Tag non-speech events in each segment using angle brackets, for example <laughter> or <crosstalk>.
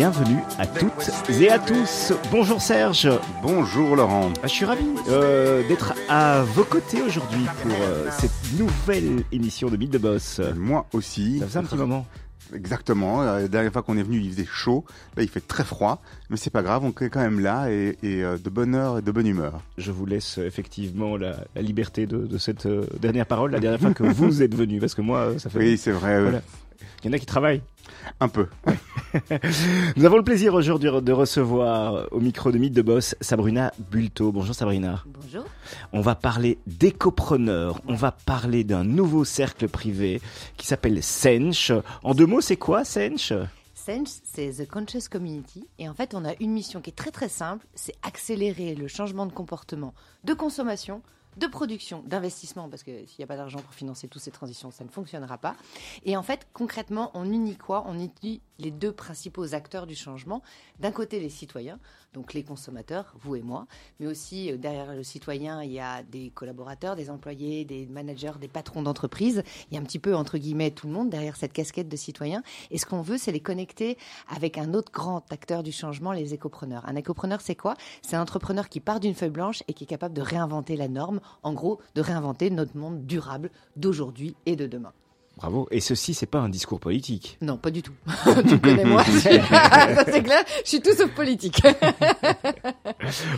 Bienvenue à toutes et à tous. Bonjour Serge. Bonjour Laurent. Ah, Je suis ravi euh, d'être à vos côtés aujourd'hui pour euh, cette nouvelle émission de Mythe de Boss. Moi aussi. Ça faisait un petit moment. Exactement. La dernière fois qu'on est venu, il faisait chaud. Là, il fait très froid. Mais c'est pas grave, on est quand même là et, et, euh, de bonne heure et de bonne humeur. Je vous laisse effectivement la, la liberté de, de cette dernière parole, la dernière fois que vous êtes venu, parce que moi, ça fait. Oui, c'est vrai. Voilà. Il y en a qui travaillent. Un peu. <laughs> Nous avons le plaisir aujourd'hui de recevoir au micro de Mythe de Boss Sabrina Bulto. Bonjour Sabrina. Bonjour. On va parler d'écopreneurs. On va parler d'un nouveau cercle privé qui s'appelle Sench. En deux mots, c'est quoi Sench? Sense, c'est The Conscious Community. Et en fait, on a une mission qui est très très simple, c'est accélérer le changement de comportement de consommation, de production, d'investissement, parce que s'il n'y a pas d'argent pour financer toutes ces transitions, ça ne fonctionnera pas. Et en fait, concrètement, on unit quoi? On unit les deux principaux acteurs du changement. D'un côté, les citoyens, donc les consommateurs, vous et moi, mais aussi euh, derrière le citoyen, il y a des collaborateurs, des employés, des managers, des patrons d'entreprise. Il y a un petit peu, entre guillemets, tout le monde derrière cette casquette de citoyen. Et ce qu'on veut, c'est les connecter avec un autre grand acteur du changement, les écopreneurs. Un écopreneur, c'est quoi? C'est un entrepreneur qui part d'une feuille blanche et qui est capable de réinventer la norme, en gros, de réinventer notre monde durable d'aujourd'hui et de demain. Bravo. Et ceci, c'est pas un discours politique. Non, pas du tout. <laughs> tu connais moi. <laughs> Ça, c'est clair. Je suis tout sauf politique. <laughs>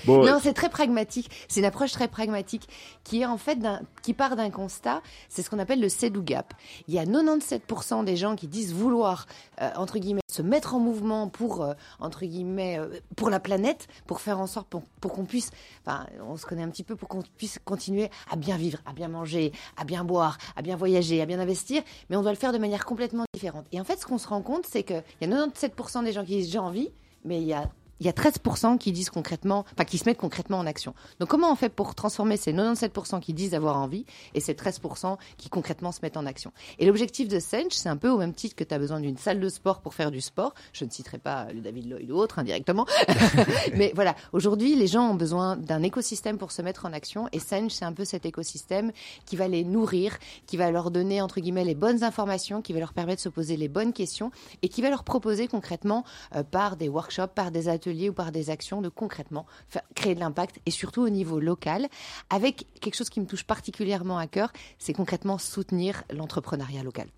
Bon, Non, c'est très pragmatique. C'est une approche très pragmatique qui est en fait qui part d'un constat. C'est ce qu'on appelle le say-do gap. Il y a 97% des gens qui disent vouloir, euh, entre guillemets, se mettre en mouvement pour, euh, entre guillemets, euh, pour la planète, pour faire en sorte pour, pour qu'on puisse, enfin, on se connaît un petit peu pour qu'on puisse continuer à bien vivre, à bien manger, à bien boire, à bien voyager, à bien investir, mais on doit le faire de manière complètement différente. Et en fait, ce qu'on se rend compte, c'est qu'il y a 97% des gens qui disent j'ai envie, mais il y a il y a 13% qui disent concrètement, enfin qui se mettent concrètement en action. Donc comment on fait pour transformer ces 97% qui disent avoir envie et ces 13% qui concrètement se mettent en action? Et l'objectif de Sench, c'est un peu au même titre que tu as besoin d'une salle de sport pour faire du sport. Je ne citerai pas le David Lloyd ou autre indirectement. <laughs> Mais voilà, aujourd'hui, les gens ont besoin d'un écosystème pour se mettre en action et Sench, c'est un peu cet écosystème qui va les nourrir, qui va leur donner entre guillemets les bonnes informations, qui va leur permettre de se poser les bonnes questions et qui va leur proposer concrètement euh, par des workshops, par des ateliers ou par des actions de concrètement créer de l'impact et surtout au niveau local avec quelque chose qui me touche particulièrement à cœur, c'est concrètement soutenir l'entrepreneuriat local.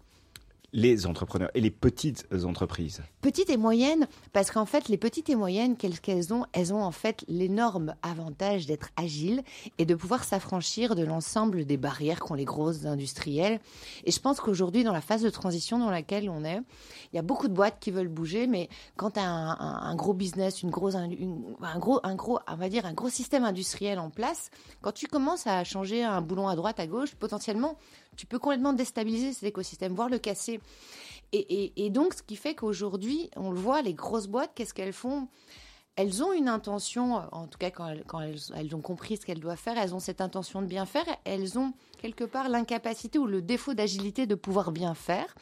Les entrepreneurs et les petites entreprises. Petites et moyennes, parce qu'en fait, les petites et moyennes, qu'elles ont Elles ont en fait l'énorme avantage d'être agiles et de pouvoir s'affranchir de l'ensemble des barrières qu'ont les grosses industrielles. Et je pense qu'aujourd'hui, dans la phase de transition dans laquelle on est, il y a beaucoup de boîtes qui veulent bouger, mais quand tu as un, gros business, une grosse, un gros, un gros, on va dire un gros système industriel en place, quand tu commences à changer un boulon à droite, à gauche, potentiellement, tu peux complètement déstabiliser cet écosystème, voire le casser. Et, donc, ce qui fait qu'aujourd'hui, on le voit, les grosses boîtes, qu'est-ce qu'elles font? Elles ont une intention, en tout cas quand, elles, quand elles, elles ont compris ce qu'elles doivent faire, elles ont cette intention de bien faire, elles ont quelque part l'incapacité ou le défaut d'agilité de pouvoir bien faire.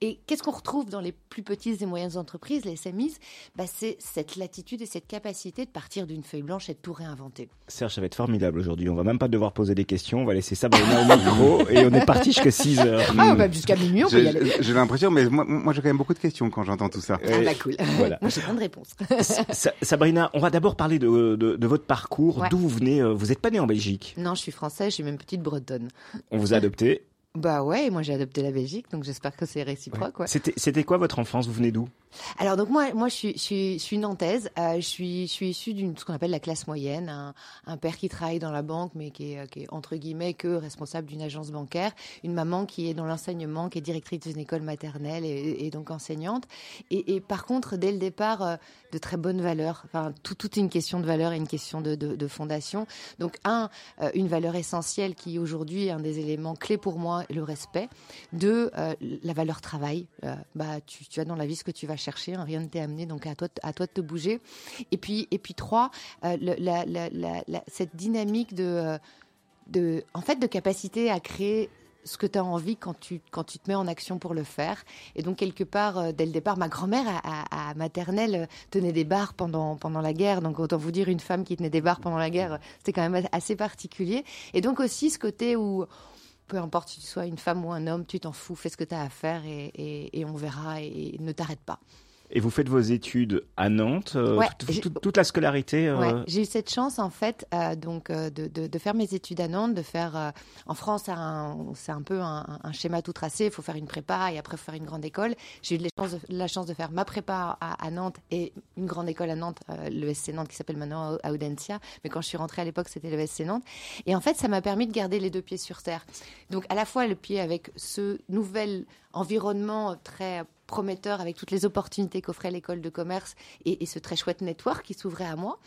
Et qu'est-ce qu'on retrouve dans les plus petites et moyennes entreprises, les SMIs bah, C'est cette latitude et cette capacité de partir d'une feuille blanche et de tout réinventer. Serge, ça va être formidable aujourd'hui. On va même pas devoir poser des questions. On va laisser Sabrina au micro et on est parti jusqu'à 6 heures. Ah, bah, jusqu'à minuit, on peut y J'ai aller. j'ai l'impression, mais moi, moi j'ai quand même beaucoup de questions quand j'entends tout ça. Ah, bah cool. Voilà. Moi, j'ai plein de réponses. Sa- Sabrina, on va d'abord parler de, de, de votre parcours. Ouais. D'où vous venez euh, Vous n'êtes pas né en Belgique. non, je suis française, je suis même petite bretonne. On vous a adopté. Bah ouais, moi j'ai adopté la Belgique, donc j'espère que c'est réciproque. ouais. C'était quoi votre enfance? Vous venez d'où? Alors donc moi, moi je suis, je je suis nantaise. Euh, je suis, issue d'une ce qu'on appelle la classe moyenne. Un, un père qui travaille dans la banque, mais qui est, qui est entre guillemets que responsable d'une agence bancaire. Une maman qui est dans l'enseignement, qui est directrice d'une école maternelle et, donc enseignante. Et, par contre, dès le départ, euh, de très bonnes valeurs. Enfin, tout, tout est une question de valeur et une question de, fondation. Donc un, euh, une valeur essentielle qui aujourd'hui est un des éléments clés pour moi, le respect. Deux, euh, la valeur travail. Euh, bah, tu, tu as dans la vie ce que tu vas chercher, hein, rien ne t'est amené, donc à toi, à toi de te bouger. Et puis, et puis trois, euh, cette dynamique de, euh, de, en fait, de capacité à créer ce que tu as envie quand tu, quand tu te mets en action pour le faire. Et donc, quelque part, euh, dès le départ, ma grand-mère à, maternelle tenait des bars pendant, pendant la guerre. Donc, autant vous dire, une femme qui tenait des bars pendant la guerre, c'était quand même assez particulier. Et donc aussi, ce côté où peu importe si tu sois une femme ou un homme, tu t'en fous, fais ce que tu as à faire et, on verra et ne t'arrête pas. Et vous faites vos études à Nantes, euh, toute, la scolarité euh... ouais, J'ai eu cette chance en fait euh, donc euh, de, de, de, faire mes études à Nantes, de faire en France c'est un, peu un, un, schéma tout tracé, il faut faire une prépa et après faire une grande école. J'ai eu la chance, de, la chance de faire ma prépa à, à, Nantes et une grande école à Nantes, le SC Nantes qui s'appelle maintenant Audencia, mais quand je suis rentrée à l'époque c'était le SC Nantes. Et en fait ça m'a permis de garder les deux pieds sur terre. Donc à la fois le pied avec ce nouvel environnement très prometteur avec toutes les opportunités qu'offrait l'école de commerce et, ce très chouette network qui s'ouvrait à moi.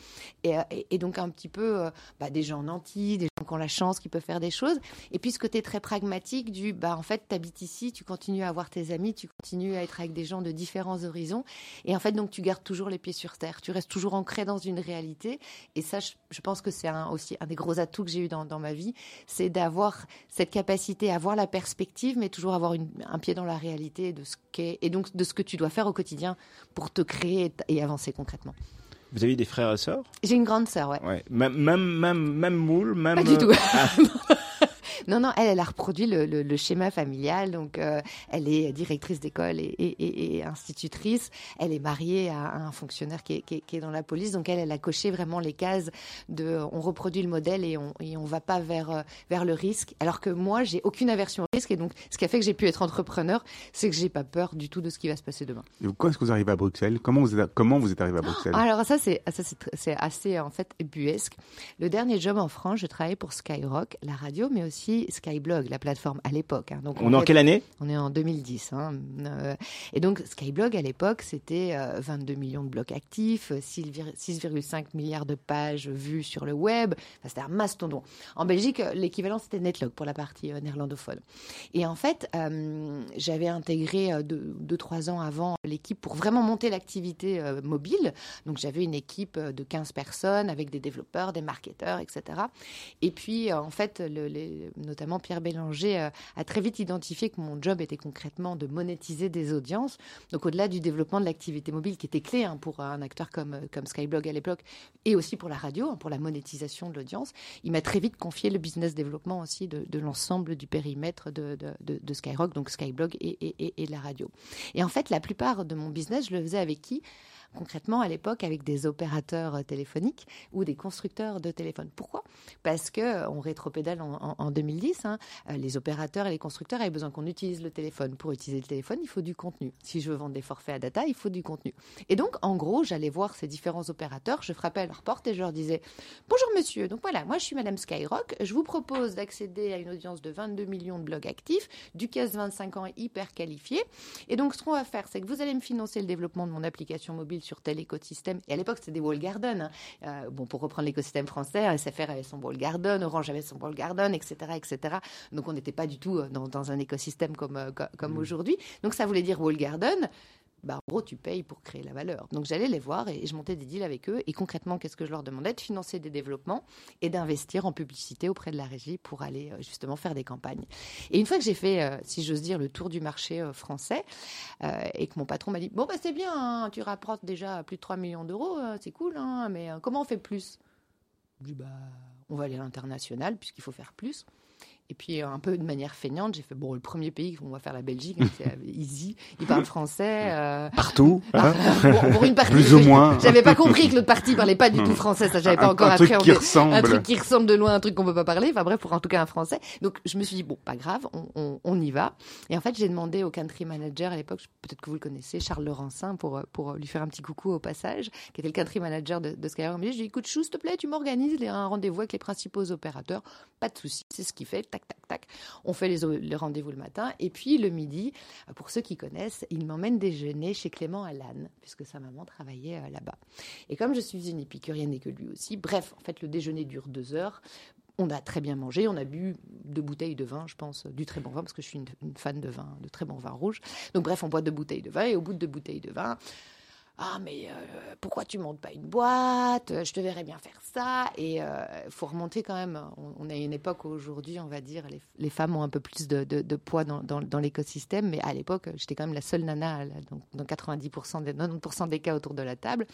Et, euh, donc un petit peu euh, bah, des gens nantis, des gens qui ont la chance, qui peuvent faire des choses. Et puis ce côté très pragmatique du, bah, en fait, tu habites ici, tu continues à avoir tes amis, tu continues à être avec des gens de différents horizons. Et en fait, donc tu gardes toujours les pieds sur terre, tu restes toujours ancré dans une réalité. Et ça, je, pense que c'est un, aussi un des gros atouts que j'ai eu dans, ma vie, c'est d'avoir cette capacité à avoir la perspective, mais toujours avoir un pied dans la réalité de ce qu'est et donc de ce que tu dois faire au quotidien pour te créer et avancer concrètement. Vous avez des frères et sœurs? J'ai une grande sœur, ouais. ouais. Même, même, même, même moule, même. Pas du tout. <laughs> Ah. <laughs> Non, non, elle, elle a reproduit le, schéma familial. Donc, euh, elle est directrice d'école et, institutrice. Elle est mariée à, un fonctionnaire qui est, dans la police. Donc, elle, elle a coché vraiment les cases de on reproduit le modèle et on on va pas vers, euh, vers le risque. Alors que moi, j'ai aucune aversion au risque. Et donc, ce qui a fait que j'ai pu être entrepreneur, c'est que j'ai pas peur du tout de ce qui va se passer demain. Et quand est-ce que vous arrivez à Bruxelles? Comment vous, êtes, comment vous êtes arrivé à Bruxelles? Alors, ça, c'est assez, en fait, buesque. Le dernier job en France, je travaillais pour Skyrock, la radio, mais aussi Skyblog, la plateforme à l'époque. Hein. Donc on, est en quelle année? On est en 2010. Hein. Euh, et donc Skyblog à l'époque, c'était 22 euh, millions de blocs actifs, 6,5 milliards de pages vues sur le web. c'était un mastodon. En Belgique, l'équivalent c'était Netlog pour la partie euh, néerlandophone. Et en fait, j'avais intégré 2-3 deux, ans avant l'équipe pour vraiment monter l'activité mobile. Donc j'avais une équipe de 15 personnes avec des développeurs, des marketeurs, etc. Et puis en fait, le, les, notamment Pierre Bélanger, euh, a très vite identifié que mon job était concrètement de monétiser des audiences. Donc au-delà du développement de l'activité mobile qui était clé hein, pour un acteur comme, euh, comme Skyblog à l'époque et aussi pour la radio, hein, pour la monétisation de l'audience, il m'a très vite confié le business développement aussi de, l'ensemble du périmètre de, de, Skyrock, donc Skyblog et, et, et, la radio. Et en fait, la plupart de mon business, je le faisais avec qui? Concrètement à l'époque avec des opérateurs euh, téléphoniques ou des constructeurs de téléphones. Pourquoi? Parce que euh, on rétropédale en, en, 2010, hein, euh, les opérateurs et les constructeurs avaient besoin qu'on utilise le téléphone. Pour utiliser le téléphone, il faut du contenu. Si je veux vendre des forfaits à data, il faut du contenu. Et donc, en gros, j'allais voir ces différents opérateurs, je frappais à leur porte et je leur disais Bonjour monsieur, donc voilà, moi je suis Madame Skyrock, je vous propose d'accéder à une audience de 22 millions de blogs actifs, du 15-25 ans hyper qualifié. Et donc, ce qu'on va faire, c'est que vous allez me financer le développement de mon application mobile sur tel écosystème. Et à l'époque, c'était des wall garden. Hein. Euh, bon, pour reprendre l'écosystème français, SFR avait son wall garden, Orange avait son wall garden, etc., etc. Donc, on n'était pas du tout euh, dans, un écosystème comme, euh, comme mmh. aujourd'hui. Donc, ça voulait dire wall garden en gros, tu payes pour créer la valeur. Donc j'allais les voir et je montais des deals avec eux. Et concrètement, qu'est-ce que je leur demandais? De financer des développements et d'investir en publicité auprès de la régie pour aller euh, justement faire des campagnes. Et une fois que j'ai fait, euh, si j'ose dire, le tour du marché euh, français et que mon patron m'a dit Bon, bah, c'est bien, hein, tu rapportes déjà plus de 3 millions d'euros, c'est cool, hein, mais comment on fait plus? Je dis Bah, on va aller à l'international puisqu'il faut faire plus. Et puis, un peu de manière feignante, j'ai fait bon, le premier pays, on va faire la Belgique, hein, c'est easy. Ils parlent français. Euh... Partout. <laughs> Hein pour une partie. Plus ou moins. J'avais pas compris que l'autre partie parlait pas du tout français. Ça, j'avais pas encore appris. Un truc qui ressemble. Un truc qui ressemble de loin, un truc qu'on peut pas parler. Enfin bref, pour en tout cas un français. Donc, je me suis dit bon, pas grave, on, on, on y va. Et en fait, j'ai demandé au country manager à l'époque, peut-être que vous le connaissez, Charles Laurencin, pour pour lui faire un petit coucou au passage, qui était le country manager de, de Skyrock. Je lui ai dit, écoute, chou, s'il te plaît, tu m'organises un rendez-vous avec les principaux opérateurs. Pas de souci, c'est ce qu'il fait. Tac, tac, tac. On fait les, rendez-vous le matin. Et puis le midi, pour ceux qui connaissent, il m'emmène déjeuner chez Clément Lannes, puisque sa maman travaillait euh, là-bas. Et comme je suis une épicurienne et que lui aussi, bref, en fait, le déjeuner dure deux heures. On a très bien mangé, on a bu deux bouteilles de vin, je pense, du très bon vin, parce que je suis une, fan de vin, de très bon vin rouge. Donc bref, on boit deux bouteilles de vin, et au bout de deux bouteilles de vin, ah mais euh, pourquoi tu montes pas une boîte? Je te verrais bien faire ça. Et il euh, faut remonter quand même. On, a une époque aujourd'hui, on va dire, les, femmes ont un peu plus de, poids dans, l'écosystème, mais à l'époque, j'étais quand même la seule nana dans 90% des 90% des cas autour de la table.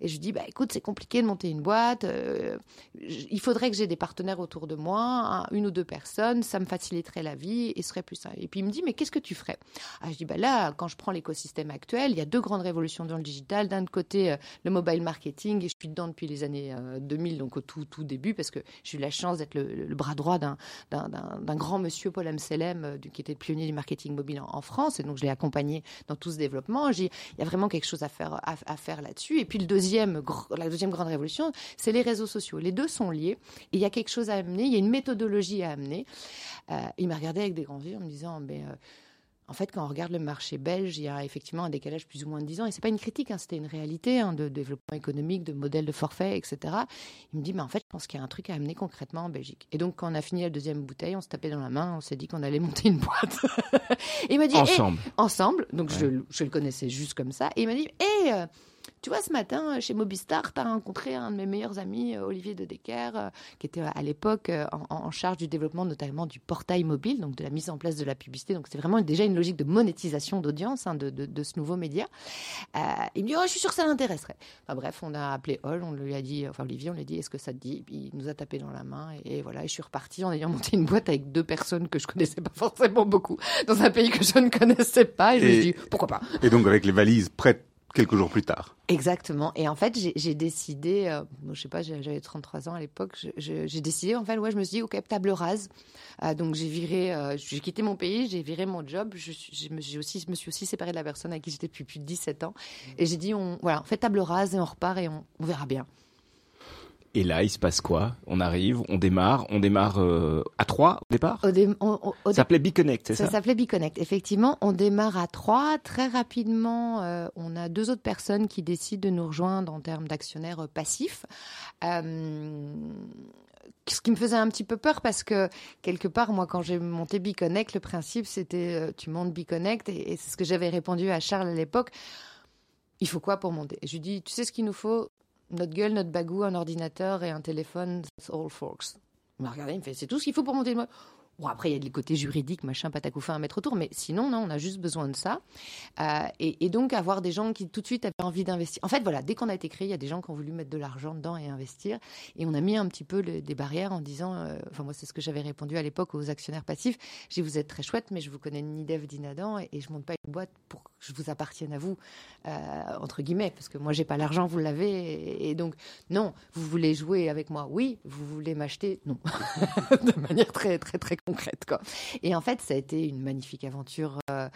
Et je dis, bah écoute, c'est compliqué de monter une boîte. Euh, il faudrait que j'ai des partenaires autour de moi, une ou deux personnes. Ça me faciliterait la vie et serait plus simple. Et puis il me dit, mais qu'est-ce que tu ferais? Ah, Je dis, bah là, quand je prends l'écosystème actuel, il y a deux grandes révolutions dans le digital d'un côté, euh, le mobile marketing, et je suis dedans depuis les années 2000, euh, donc au tout, tout début, parce que j'ai eu la chance d'être le, bras droit d'un grand monsieur, Paul Amselem, euh, qui était le pionnier du marketing mobile en, France, et donc je l'ai accompagné dans tout ce développement. Il y a vraiment quelque chose à faire, à, faire là-dessus. Et puis le deuxième, la deuxième grande révolution, c'est les réseaux sociaux. Les deux sont liés, et il y a quelque chose à amener, il y a une méthodologie à amener. il m'a regardé avec des grands yeux en me disant, mais en fait, quand on regarde le marché belge, il y a effectivement un décalage plus ou moins de 10 ans. Et c'est pas une critique, hein, c'était une réalité hein, de développement économique, de modèle de forfait, etc. Il me dit, mais en fait, je pense qu'il y a un truc à amener concrètement en Belgique. Et donc, quand on a fini la deuxième bouteille, on se tapait dans la main, on s'est dit qu'on allait monter une boîte. <laughs> et il m'a dit, ensemble. ensemble. Donc, je, le connaissais juste comme ça. Et il m'a dit, hé, eh, tu vois, ce matin, chez Mobistar, tu as rencontré un de mes meilleurs amis, euh, Olivier de Decker, euh, qui était à l'époque euh, en, charge du développement notamment du portail mobile, donc de la mise en place de la publicité. Donc c'est vraiment déjà une logique de monétisation d'audience hein, de, ce nouveau média. il me dit, oh, je suis sûr que ça l'intéresserait. Enfin bref, on a appelé Ol, on lui a dit, enfin Olivier, on lui a dit, est-ce que ça te dit? Il nous a tapé dans la main et, voilà, et je suis reparti en ayant monté une boîte avec deux personnes que je connaissais pas forcément beaucoup, dans un pays que je ne connaissais pas. Et, je me suis dit, pourquoi pas? Et donc avec les valises prêtes quelques jours plus tard. Exactement. Et en fait, j'ai décidé, euh, je sais pas, j'avais 33 ans à l'époque, j'ai décidé, en fait, ouais, je me suis dit, ok, table rase. Euh, donc j'ai viré, euh, j'ai quitté mon pays, j'ai viré mon job, je, me, suis aussi séparée de la personne avec qui j'étais depuis plus de 17 ans. Et j'ai dit, on, voilà, on fait table rase et on repart et on verra bien. Et là, il se passe quoi? On arrive, on démarre, on démarre euh, à trois au départ? Ça s'appelait BeConnect, c'est ça Ça? s'appelait BeConnect. Effectivement, on démarre à trois. Très rapidement, euh, on a deux autres personnes qui décident de nous rejoindre en termes d'actionnaires euh, passifs. ce qui me faisait un petit peu peur parce que quelque part, moi, quand j'ai monté BeConnect, le principe c'était tu montes BeConnect et, et c'est ce que j'avais répondu à Charles à l'époque. Il faut quoi pour monter? Et je lui dis, tu sais ce qu'il nous faut? Notre gueule, notre bagou, un ordinateur et un téléphone, that's all folks. Il m'a regardé, il me fait, c'est tout ce qu'il faut pour monter une Bon, après, il y a le côté juridique, machin, patacoufa, un mètre autour, mais sinon, non, on a juste besoin de ça. Euh, et, donc, avoir des gens qui tout de suite avaient envie d'investir. En fait, voilà, dès qu'on a été créé, il y a des gens qui ont voulu mettre de l'argent dedans et investir. Et on a mis un petit peu des barrières en disant, euh, enfin, moi, c'est ce que j'avais répondu à l'époque aux actionnaires passifs. J'ai vous êtes très chouette, mais je vous connais ni Dev ni Nadan et, et je monte pas une boîte pour je vous appartienne à vous, euh, entre guillemets, parce que moi, j'ai pas l'argent, vous l'avez. Et, donc, non, vous voulez jouer avec moi, oui. Vous voulez m'acheter, non. <laughs> de manière très, très, très concrète, quoi. Et en fait, ça a été une magnifique aventure euh,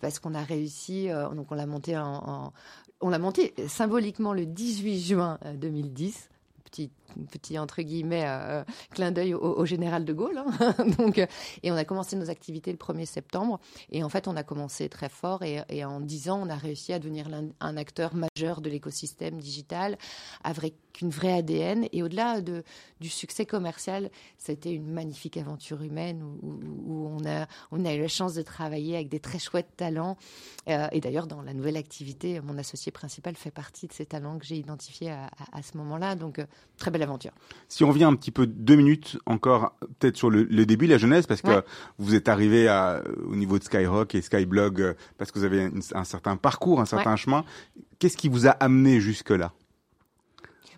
parce qu'on a réussi. Euh, donc, on l'a monté en, on l'a monté symboliquement le 18 juin 2010 petit, petit entre guillemets euh, clin d'œil au, général de Gaulle. Hein. <laughs> Donc, euh, et on a commencé nos activités le 1er septembre. Et en fait, on a commencé très fort. Et, en 10 ans, on a réussi à devenir un, acteur majeur de l'écosystème digital avec une vraie ADN. Et au-delà de, du succès commercial, c'était une magnifique aventure humaine où, on, a, on a eu la chance de travailler avec des très chouettes talents. Euh, et d'ailleurs, dans la nouvelle activité, mon associé principal fait partie de ces talents que j'ai identifiés à, à, ce moment-là. Donc, très belle Si on revient un petit peu deux minutes encore, peut-être sur le, début, la jeunesse, parce que vous êtes arrivé à, au niveau de Skyrock et Skyblog, euh, parce que vous avez un certain parcours, un certain chemin. Qu'est-ce qui vous a amené jusque-là?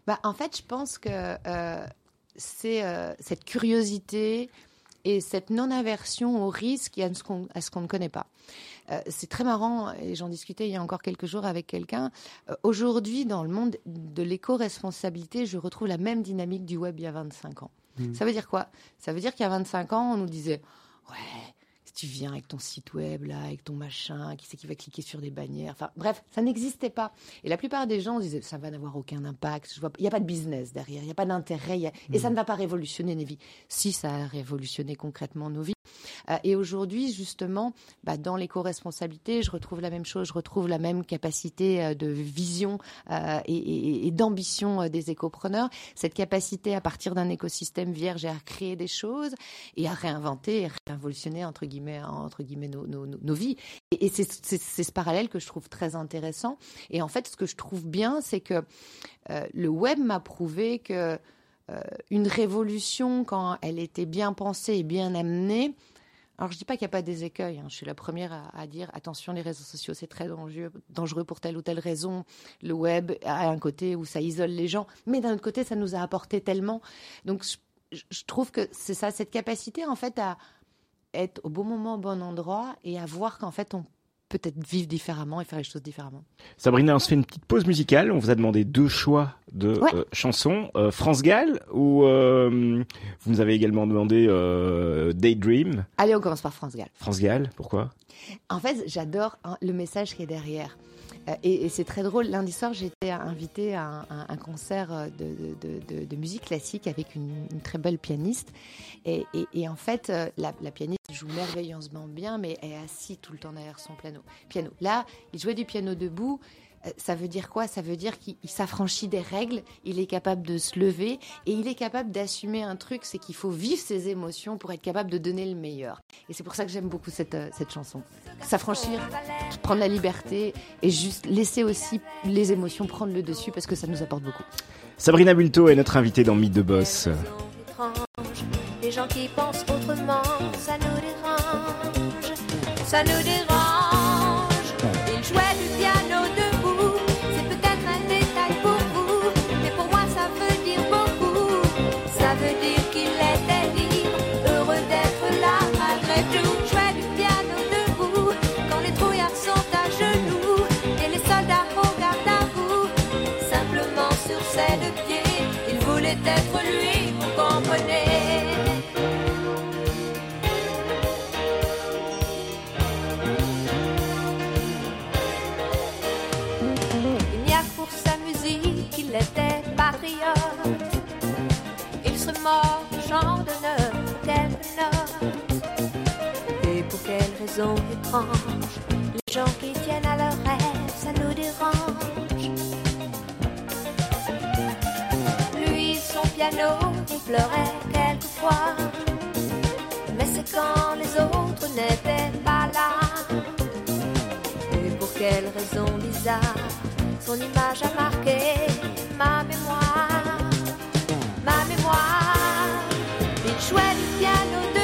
Bah, En fait, je pense que euh, c'est euh, cette curiosité et cette non-aversion au risque et à ce qu'on ne connaît pas. Euh, c'est très marrant, et j'en discutais il y a encore quelques jours avec quelqu'un. Euh, aujourd'hui, dans le monde de l'éco-responsabilité, je retrouve la même dynamique du web il y a 25 ans. Mmh. Ça veut dire quoi? Ça veut dire qu'il y a 25 ans, on nous disait Ouais, tu viens avec ton site web, là, avec ton machin, qui c'est qui va cliquer sur des bannières Enfin, bref, ça n'existait pas. Et la plupart des gens disaient Ça va n'avoir aucun impact. Il n'y a pas de business derrière, il n'y a pas d'intérêt, et ça mmh. ne va pas révolutionner nos vies. Si, ça a révolutionné concrètement nos vies. Euh, et aujourd'hui, justement, bah, dans l'éco-responsabilité, je retrouve la même chose, je retrouve la même capacité euh, de vision euh, et, d'ambition des écopreneurs, cette capacité à partir d'un écosystème vierge à créer des choses et à réinventer et révolutionner, entre guillemets, guillemets, entre guillemets nos, nos, nos vies. Et, et c'est ce parallèle que je trouve très intéressant. Et en fait, ce que je trouve bien, c'est que euh, le web m'a prouvé que euh, une révolution, quand elle était bien pensée et bien amenée, alors, je dis pas qu'il n'y a pas des écueils. Hein. Je suis la première à, dire attention, les réseaux sociaux, c'est très dangereux, dangereux pour telle ou telle raison. Le web a un côté où ça isole les gens, mais d'un autre côté, ça nous a apporté tellement. Donc, je trouve que c'est ça, cette capacité en fait à être au bon moment, au bon endroit et à voir qu'en fait, on peut-être vivre différemment et faire les choses différemment. Sabrina, on se fait une petite pause musicale. On vous a demandé deux choix de euh, chansons. Euh, France Gall ou euh, vous nous avez également demandé Daydream. Allez, on commence par France Gall. France Gall, pourquoi? En fait, j'adore hein, le message qui est derrière. Euh, et, c'est très drôle. Lundi soir, j'étais invitée à un, concert euh, de, musique classique avec une, très belle pianiste. Et, en fait, euh, la, pianiste joue merveilleusement bien, mais elle est assise tout le temps derrière son piano. piano. Là, il jouait du piano debout. Euh, ça veut dire quoi? Ça veut dire qu'il s'affranchit des règles, il est capable de se lever et il est capable d'assumer un truc, c'est qu'il faut vivre ses émotions pour être capable de donner le meilleur. Et c'est pour ça que j'aime beaucoup cette, euh, cette chanson. S'affranchir, prendre la liberté et juste laisser aussi les émotions prendre le dessus parce que ça nous apporte beaucoup. Sabrina Bulto est notre invitée dans Mythe de Boss. Les gens qui pensent autrement, ça nous dérange, ça nous dérange. Les gens qui tiennent à leur rêve, ça nous dérange. Lui, son piano, il pleurait quelquefois. Mais c'est quand les autres n'étaient pas là. Et pour quelle raison bizarre, son image a marqué ma mémoire? Ma mémoire, il jouait du piano debout,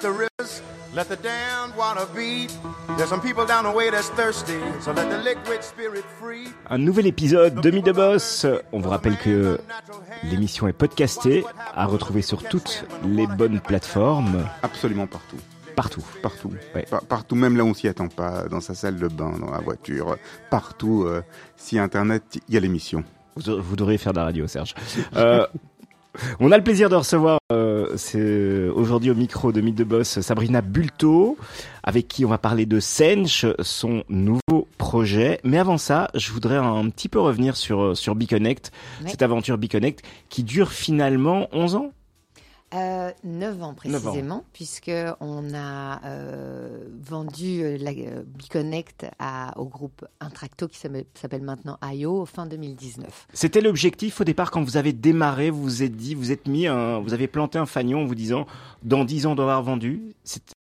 Unreroute the rivers, let the damned water beat. There's some people down the way that's thirsty, so let the liquid spirit free. Un nouvel épisode de de Boss. On vous rappelle que l'émission est podcastée, à retrouver sur toutes les bonnes plateformes, Absolument partout. partout. Partout. Ouais. Par- partout, même là où on s'y attend pas, dans sa salle de bain, dans la voiture, partout. euh, si Internet, il y a l'émission. Vous, vous devriez faire de la radio, Serge. Euh, <laughs> on a le plaisir de recevoir euh, c'est aujourd'hui au micro de Mythe de Boss Sabrina Bulto, avec qui on va parler de Sench, son nouveau projet. Mais avant ça, je voudrais un petit peu revenir sur sur Biconnect, Ouais. cette aventure Biconnect qui dure finalement 11 ans. Euh, 9 ans précisément, puisque on a euh, vendu euh, la euh, Biconnect à, au groupe Intracto qui s'appelle maintenant IO fin 2019. C'était l'objectif au départ quand vous avez démarré, vous vous êtes dit, vous êtes mis, un, vous avez planté un fanion en vous disant dans 10 ans on doit avoir vendu.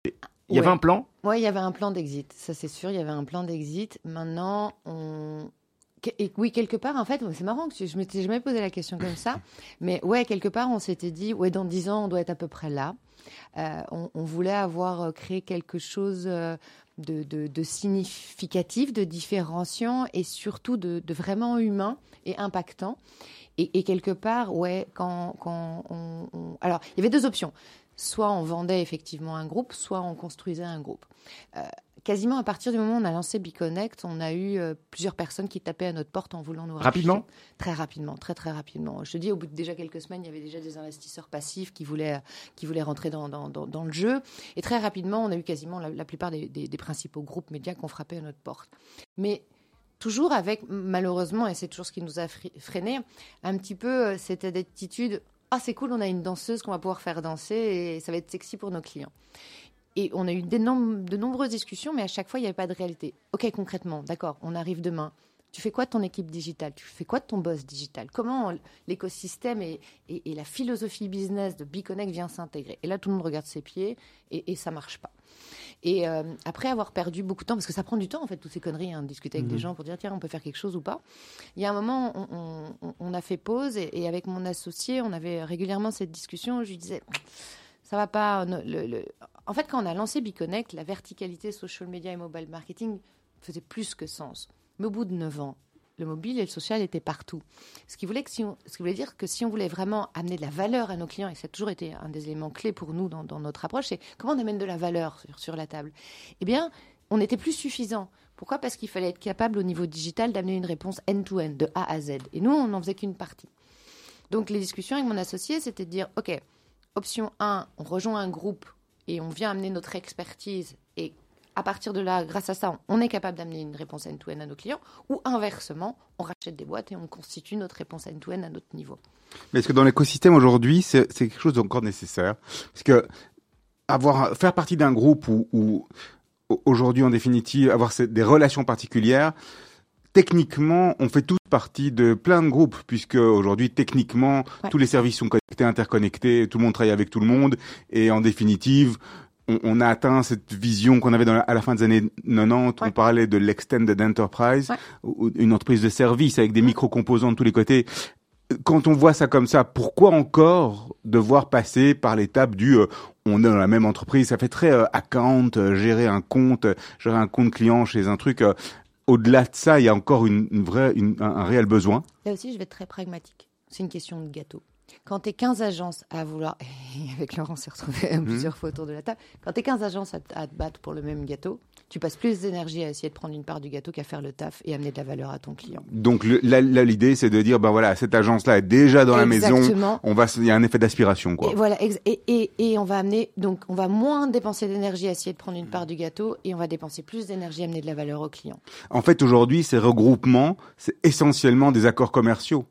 Il y avait Ouais. un plan? Oui, il y avait un plan d'exit, ça c'est sûr, il y avait un plan d'exit. Maintenant, on... Et oui, quelque part, en fait, c'est marrant que je m'étais jamais posé la question comme ça, <coughs> mais ouais, quelque part, on s'était dit, ouais, dans 10 ans, on doit être à peu près là. Euh, on, on voulait avoir euh, créé quelque chose euh, de, de- de significatif, de différenciant et surtout de, de vraiment humain et impactant. Et, et quelque part, ouais, quand, quand on, on- Alors, il y avait deux options. Soit on vendait effectivement un groupe, soit on construisait un groupe. Euh, quasiment à partir du moment où on a lancé Biconnect, on a eu euh, plusieurs personnes qui tapaient à notre porte en voulant nous racheter. Rapidement? Très rapidement, très très rapidement. Je te dis, au bout de déjà quelques semaines, il y avait déjà des investisseurs passifs qui voulaient, qui voulaient rentrer dans, dans, dans, dans le jeu. Et très rapidement, on a eu quasiment la, la plupart des, des, des principaux groupes médias qui ont frappé à notre porte. Mais toujours avec, malheureusement, et c'est toujours ce qui nous a freiné, un petit peu euh, cette attitude Ah, c'est cool, on a une danseuse qu'on va pouvoir faire danser et ça va être sexy pour nos clients. Et on a eu de nombreuses discussions, mais à chaque fois, il n'y avait pas de réalité. Ok, concrètement, d'accord, on arrive demain. Tu fais quoi de ton équipe digitale? Tu fais quoi de ton boss digital? Comment l'écosystème et, et- et la philosophie business de Biconnect vient s'intégrer? Et là, tout le monde regarde ses pieds et, et ça marche pas. Et euh, après avoir perdu beaucoup de temps, parce que ça prend du temps en fait, toutes ces conneries, hein, de discuter avec des gens pour dire tiens, on peut faire quelque chose ou pas. Il y a un moment, on, on- on- on a fait pause et, et avec mon associé, on avait régulièrement cette discussion. Je lui disais ça va pas. ne- le- le- En fait, quand on a lancé Biconnect, la verticalité social media et mobile marketing faisait plus que sens. Mais au bout de 9 ans, le mobile et le social étaient partout. Ce qui, voulait dire que si on voulait vraiment amener de la valeur à nos clients, et ça a toujours été un des éléments clés pour nous dans, notre approche, c'est comment on amène de la valeur sur, la table. Eh bien, on n'était plus suffisant. Pourquoi? Parce qu'il fallait être capable au niveau digital d'amener une réponse end-to-end, de A à Z. Et nous, on n'en faisait qu'une partie. Donc les discussions avec mon associé, c'était de dire, OK, option 1, on rejoint un groupe et on vient amener notre expertise et à partir de là, grâce à ça, on est capable d'amener une réponse end-to-end à nos clients, ou inversement, on rachète des boîtes et on constitue notre réponse end-to-end à notre niveau. Mais est-ce que dans l'écosystème aujourd'hui, c'est quelque chose d'encore nécessaire? Parce que avoir, faire partie d'un groupe au- aujourd'hui, en définitive, avoir des relations particulières, techniquement, on fait toute partie de plein de groupes, puisque aujourd'hui, techniquement, Ouais. tous les services sont connectés, interconnectés, tout le monde travaille avec tout le monde, et en définitive, on, on a atteint cette vision qu'on avait dans la- à la fin des années 90, on parlait de l'extended enterprise, Ouais. une entreprise de service avec des micro-composants de tous les côtés quand on voit ça comme ça, pourquoi encore devoir passer par l'étape du euh, on est dans la même entreprise? Ça fait très euh, account, euh, gérer un compte, gérer un compte client chez un truc. Au-delà de ça, il y a encore une, un réel besoin. Là aussi, je vais être très pragmatique. C'est une question de gâteau. Quand tu es 15 agences à vouloir, et <laughs> avec Laurent, on s'est retrouvé Mhm. plusieurs fois autour de la table, quand tu es 15 agences à, à te battre pour le même gâteau, tu passes plus d'énergie à essayer de prendre une part du gâteau qu'à faire le taf et amener de la valeur à ton client. Donc le- là, là, l'idée, c'est de dire ben voilà, cette agence-là est déjà dans la maison. Exactement. On va, il y a un effet d'aspiration quoi. Et voilà, ex- et, et, et on va amener, donc on va moins dépenser d'énergie à essayer de prendre une part du gâteau et on va dépenser plus d'énergie à amener de la valeur au client. En fait, aujourd'hui, ces regroupements, c'est essentiellement des accords commerciaux.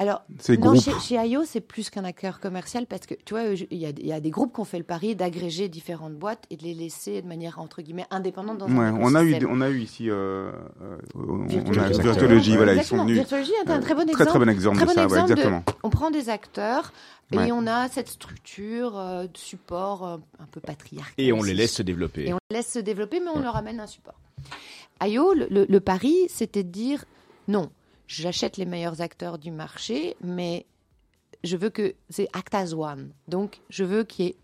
Alors, non, chez, chez IO, c'est plus qu'un acteur commercial parce que, tu vois, il y a, il y a des groupes qui ont fait le pari d'agréger différentes boîtes et de les laisser de manière, entre guillemets, indépendante dans Ouais, un on a eu, on a eu ici, euh, euh, on a Virtuologie. Virtuologie, voilà, ils sont venus. Virtuologie est un très bon Très exemple. très bon exemple Très de bon ça, ouais, exemple de- exactement. On prend des acteurs et Ouais. on a cette structure euh, de support euh, un peu patriarcale. Et on les laisse se développer. et on les laisse se développer, mais on leur amène un support. IO, le, le- le pari, c'était de dire non, j'achète les meilleurs acteurs du marché, mais je veux que c'est act as one. Donc, je veux qu'il y ait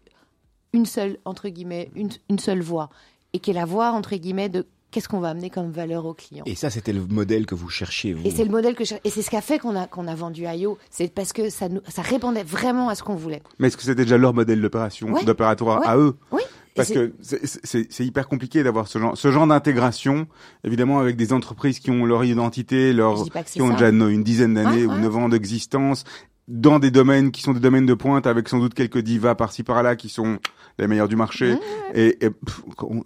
une seule, entre guillemets, une, une seule voix. Et qu'il y ait la voix, entre guillemets, de qu'est-ce qu'on va amener comme valeur au client. Et ça, c'était le modèle que vous cherchiez, vous. Et c'est le modèle que je- et c'est ce qui a fait qu'on a qu'on a vendu IO, c'est parce que ça nous, ça répondait vraiment à ce qu'on voulait. Mais est-ce que c'était déjà leur modèle d'opération, Ouais. d'opératoire Ouais. à eux? Oui. Parce que c'est- hyper compliqué d'avoir ce genre, ce genre d'intégration, évidemment avec des entreprises qui ont leur identité, leur, qui ont ça. déjà une dizaine d'années Ouais, ou neuf ans d'existence, dans des domaines qui sont des domaines de pointe, avec sans doute quelques divas par-ci par-là qui sont les meilleurs du marché. Mmh, Et,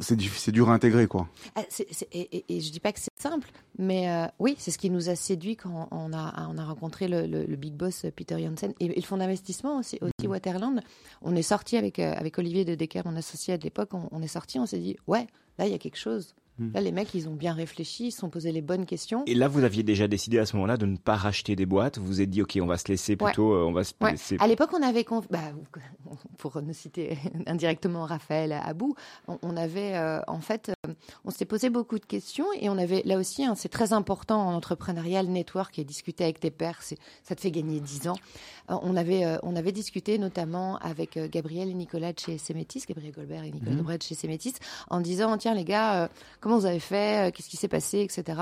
c'est du- c'est dur à intégrer, quoi. Ah, et, et- et je dis pas que c'est simple, mais euh, oui, c'est ce qui nous a séduit quand on a, on a rencontré le, le- le big boss Peter Janssen et, le fonds d'investissement aussi, aussi Mhm. Waterland. On est sorti avec, euh, avec Olivier de Decker, mon associé de l'époque, on, on est sorti, on s'est dit, ouais, là, il y a quelque chose. Mhm. Là, les mecs, ils ont bien réfléchi, ils se sont posés les bonnes questions. Et là, vous aviez déjà décidé à ce moment-là de ne pas racheter des boîtes. Vous vous êtes dit, OK, on va se laisser plutôt, euh, on va se Ouais. laisser. À l'époque, on avait, conf- bah, <laughs> pour nous citer <laughs> indirectement Raphaël Abou, on, avait euh, en fait, euh, on s'était posé beaucoup de questions et on avait là aussi, hein, c'est très important en entrepreneuriat, le network et discuter avec tes pairs, ça te fait gagner 10 ans. Euh, on avait, on avait discuté notamment avec Gabriel et Nicolas de chez Semetis, Gabriel Goldberg et Nicolas Debray de chez Semetis, en disant tiens les gars, comment vous avez fait, Euh, qu'est-ce qui s'est passé, etc.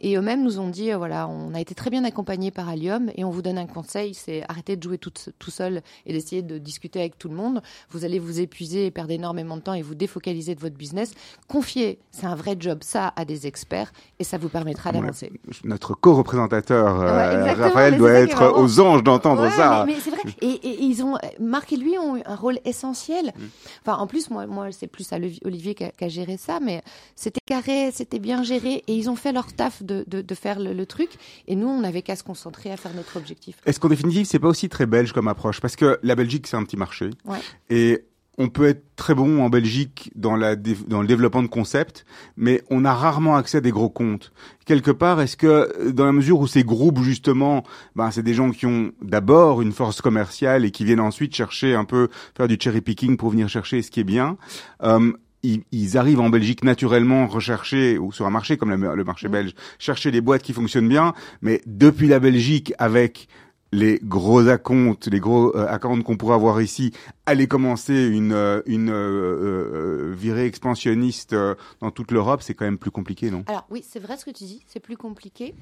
Et eux-mêmes nous ont dit, euh, voilà, on a été très bien accompagnés par Allium et on vous donne un conseil, c'est arrêter de jouer tout, tout seul et d'essayer de discuter avec tout le monde. Vous allez vous épuiser et perdre énormément de temps et vous défocaliser de votre business. Confiez, c'est un vrai job, ça, à des experts et ça vous permettra d'avancer. Notre co-représentateur, euh, Ouais, Raphaël, doit être aux anges d'entendre Ouais, ça. Mais, mais c'est vrai. Et, ils ont, Marc et lui ont eu un rôle essentiel. Mm. Enfin, en plus, moi, moi c'est plus à Olivier qui a, qui a géré ça, mais c'était carré, c'était bien géré, et ils ont fait leur taf de, de, de faire le, le truc. Et nous, on n'avait qu'à se concentrer à faire notre objectif. Est-ce qu'en définitive, c'est pas aussi très belge comme approche? Parce que la Belgique, c'est un petit marché. Ouais. Et on peut être très bon en Belgique dans, la, dans le développement de concepts, mais on a rarement accès à des gros comptes. Quelque part, est-ce que dans la mesure où ces groupes, justement, ben, c'est des gens qui ont d'abord une force commerciale et qui viennent ensuite chercher un peu, faire du cherry picking pour venir chercher ce qui est bien, euh, ils, ils arrivent en Belgique naturellement rechercher, ou sur un marché comme le, le marché Mm. belge, chercher des boîtes qui fonctionnent bien, mais depuis la Belgique, avec les gros accounts, les gros euh, accounts qu'on pourrait avoir ici, aller commencer une euh, une euh, virée expansionniste dans toute l'Europe, c'est quand même plus compliqué, non? Alors oui, c'est vrai ce que tu dis, c'est plus compliqué.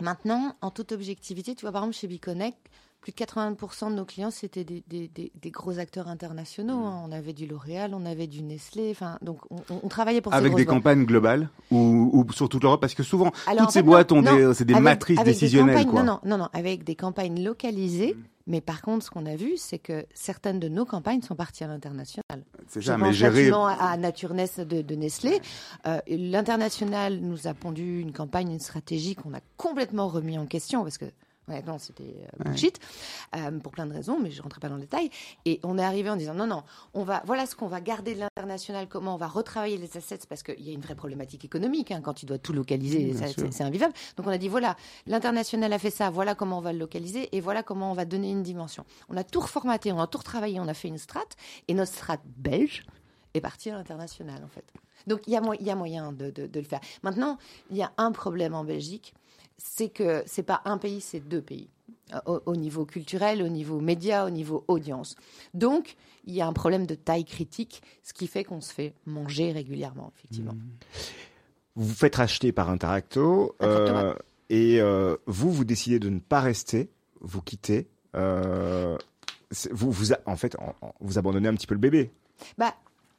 Maintenant, en toute objectivité, tu vois, par exemple, chez Biconnect, plus de 80% de nos clients, c'était des, des, des, des gros acteurs internationaux. hein. On avait du L'Oréal, on avait du Nestlé, enfin, donc on, travaillait pour ces Avec des boîtes. campagnes globales ou, ou sur toute l'Europe, parce que souvent Alors, toutes ces fait, boîtes non, ont c'est des Avec- matrices avec décisionnelles, quoi. Mm. Non, non, non, avec des campagnes localisées. Mais par contre, ce qu'on a vu, c'est que certaines de nos campagnes sont parties à l'international. C'est ça, mais pense gérer. bâtiment à, à de, de Nestlé. Euh, L'international nous a pondu une campagne, une stratégie qu'on a complètement remis en question parce que honnêtement c'était euh, bullshit euh, pour plein de raisons, mais je ne rentrerai pas dans le détail. Et on est arrivé en disant non non, on va voilà ce qu'on va garder de l'international, comment on va retravailler les assets parce qu'il y a une vraie problématique économique hein, quand tu dois tout localiser, c'est invivable. Donc on a dit voilà l'international a fait ça, voilà comment on va le localiser et voilà comment on va donner une dimension. On a tout reformaté, on a tout retravaillé, on a fait une strate et notre strate belge est partie à l'international en fait. Donc il y a, y moyen de, de- de le faire. Maintenant, il y a un problème en Belgique, c'est que c'est pas un pays, c'est deux pays. Au, au niveau culturel, au niveau média, au niveau audience. Donc, il y a un problème de taille critique, ce qui fait qu'on se fait manger régulièrement, effectivement. Vous vous faites racheter par Interacto euh, et euh, vous, vous décidez de ne pas rester, vous quittez. euh, vous, vous, a- en fait, vous abandonnez un petit peu le bébé. Bah,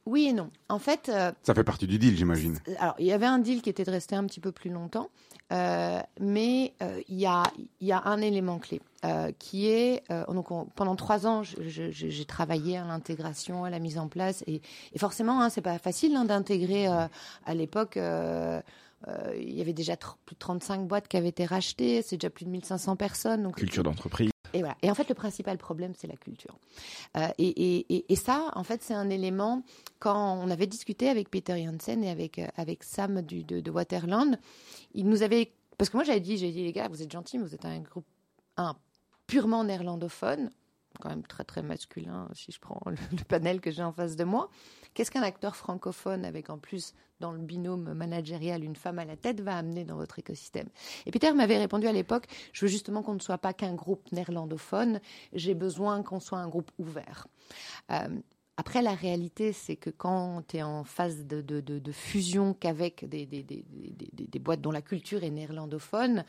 oui et non. En fait, euh, Ça fait partie du deal, j'imagine. alors, il y avait un deal qui était de rester un petit peu plus longtemps, mais euh, il y, a, un élément clé euh, qui est, euh, donc on- pendant trois ans, j'ai travaillé à l'intégration, à la mise en place, et, forcément, hein, c'est pas facile hein, d'intégrer euh, à l'époque. euh, euh, il y avait déjà plus de 35 boîtes qui avaient été rachetées, c'est déjà plus de 1500 personnes. Donc Culture d'entreprise. Et voilà. Et en fait, le principal problème, c'est la culture. Euh, et, ça, en fait, c'est un élément. Quand on avait discuté avec Peter Janssen et avec, euh, avec Sam du, de, Waterland, il nous avait. Parce que moi, j'avais dit, dit, les gars, vous êtes gentils, mais vous êtes un groupe un, purement néerlandophone, quand même très, très masculin, si je prends le, <laughs> le panel que j'ai en face de moi. Qu'est-ce qu'un acteur francophone, avec en plus, dans le binôme managérial, une femme à la tête, va amener dans votre écosystème? Et Peter m'avait répondu à l'époque je veux justement qu'on ne soit pas qu'un groupe néerlandophone, j'ai besoin qu'on soit un groupe ouvert. Euh, Après, la réalité, c'est que quand tu es en phase de, de, de, de fusion qu'avec des, des, des, des, des boîtes dont la culture est néerlandophone,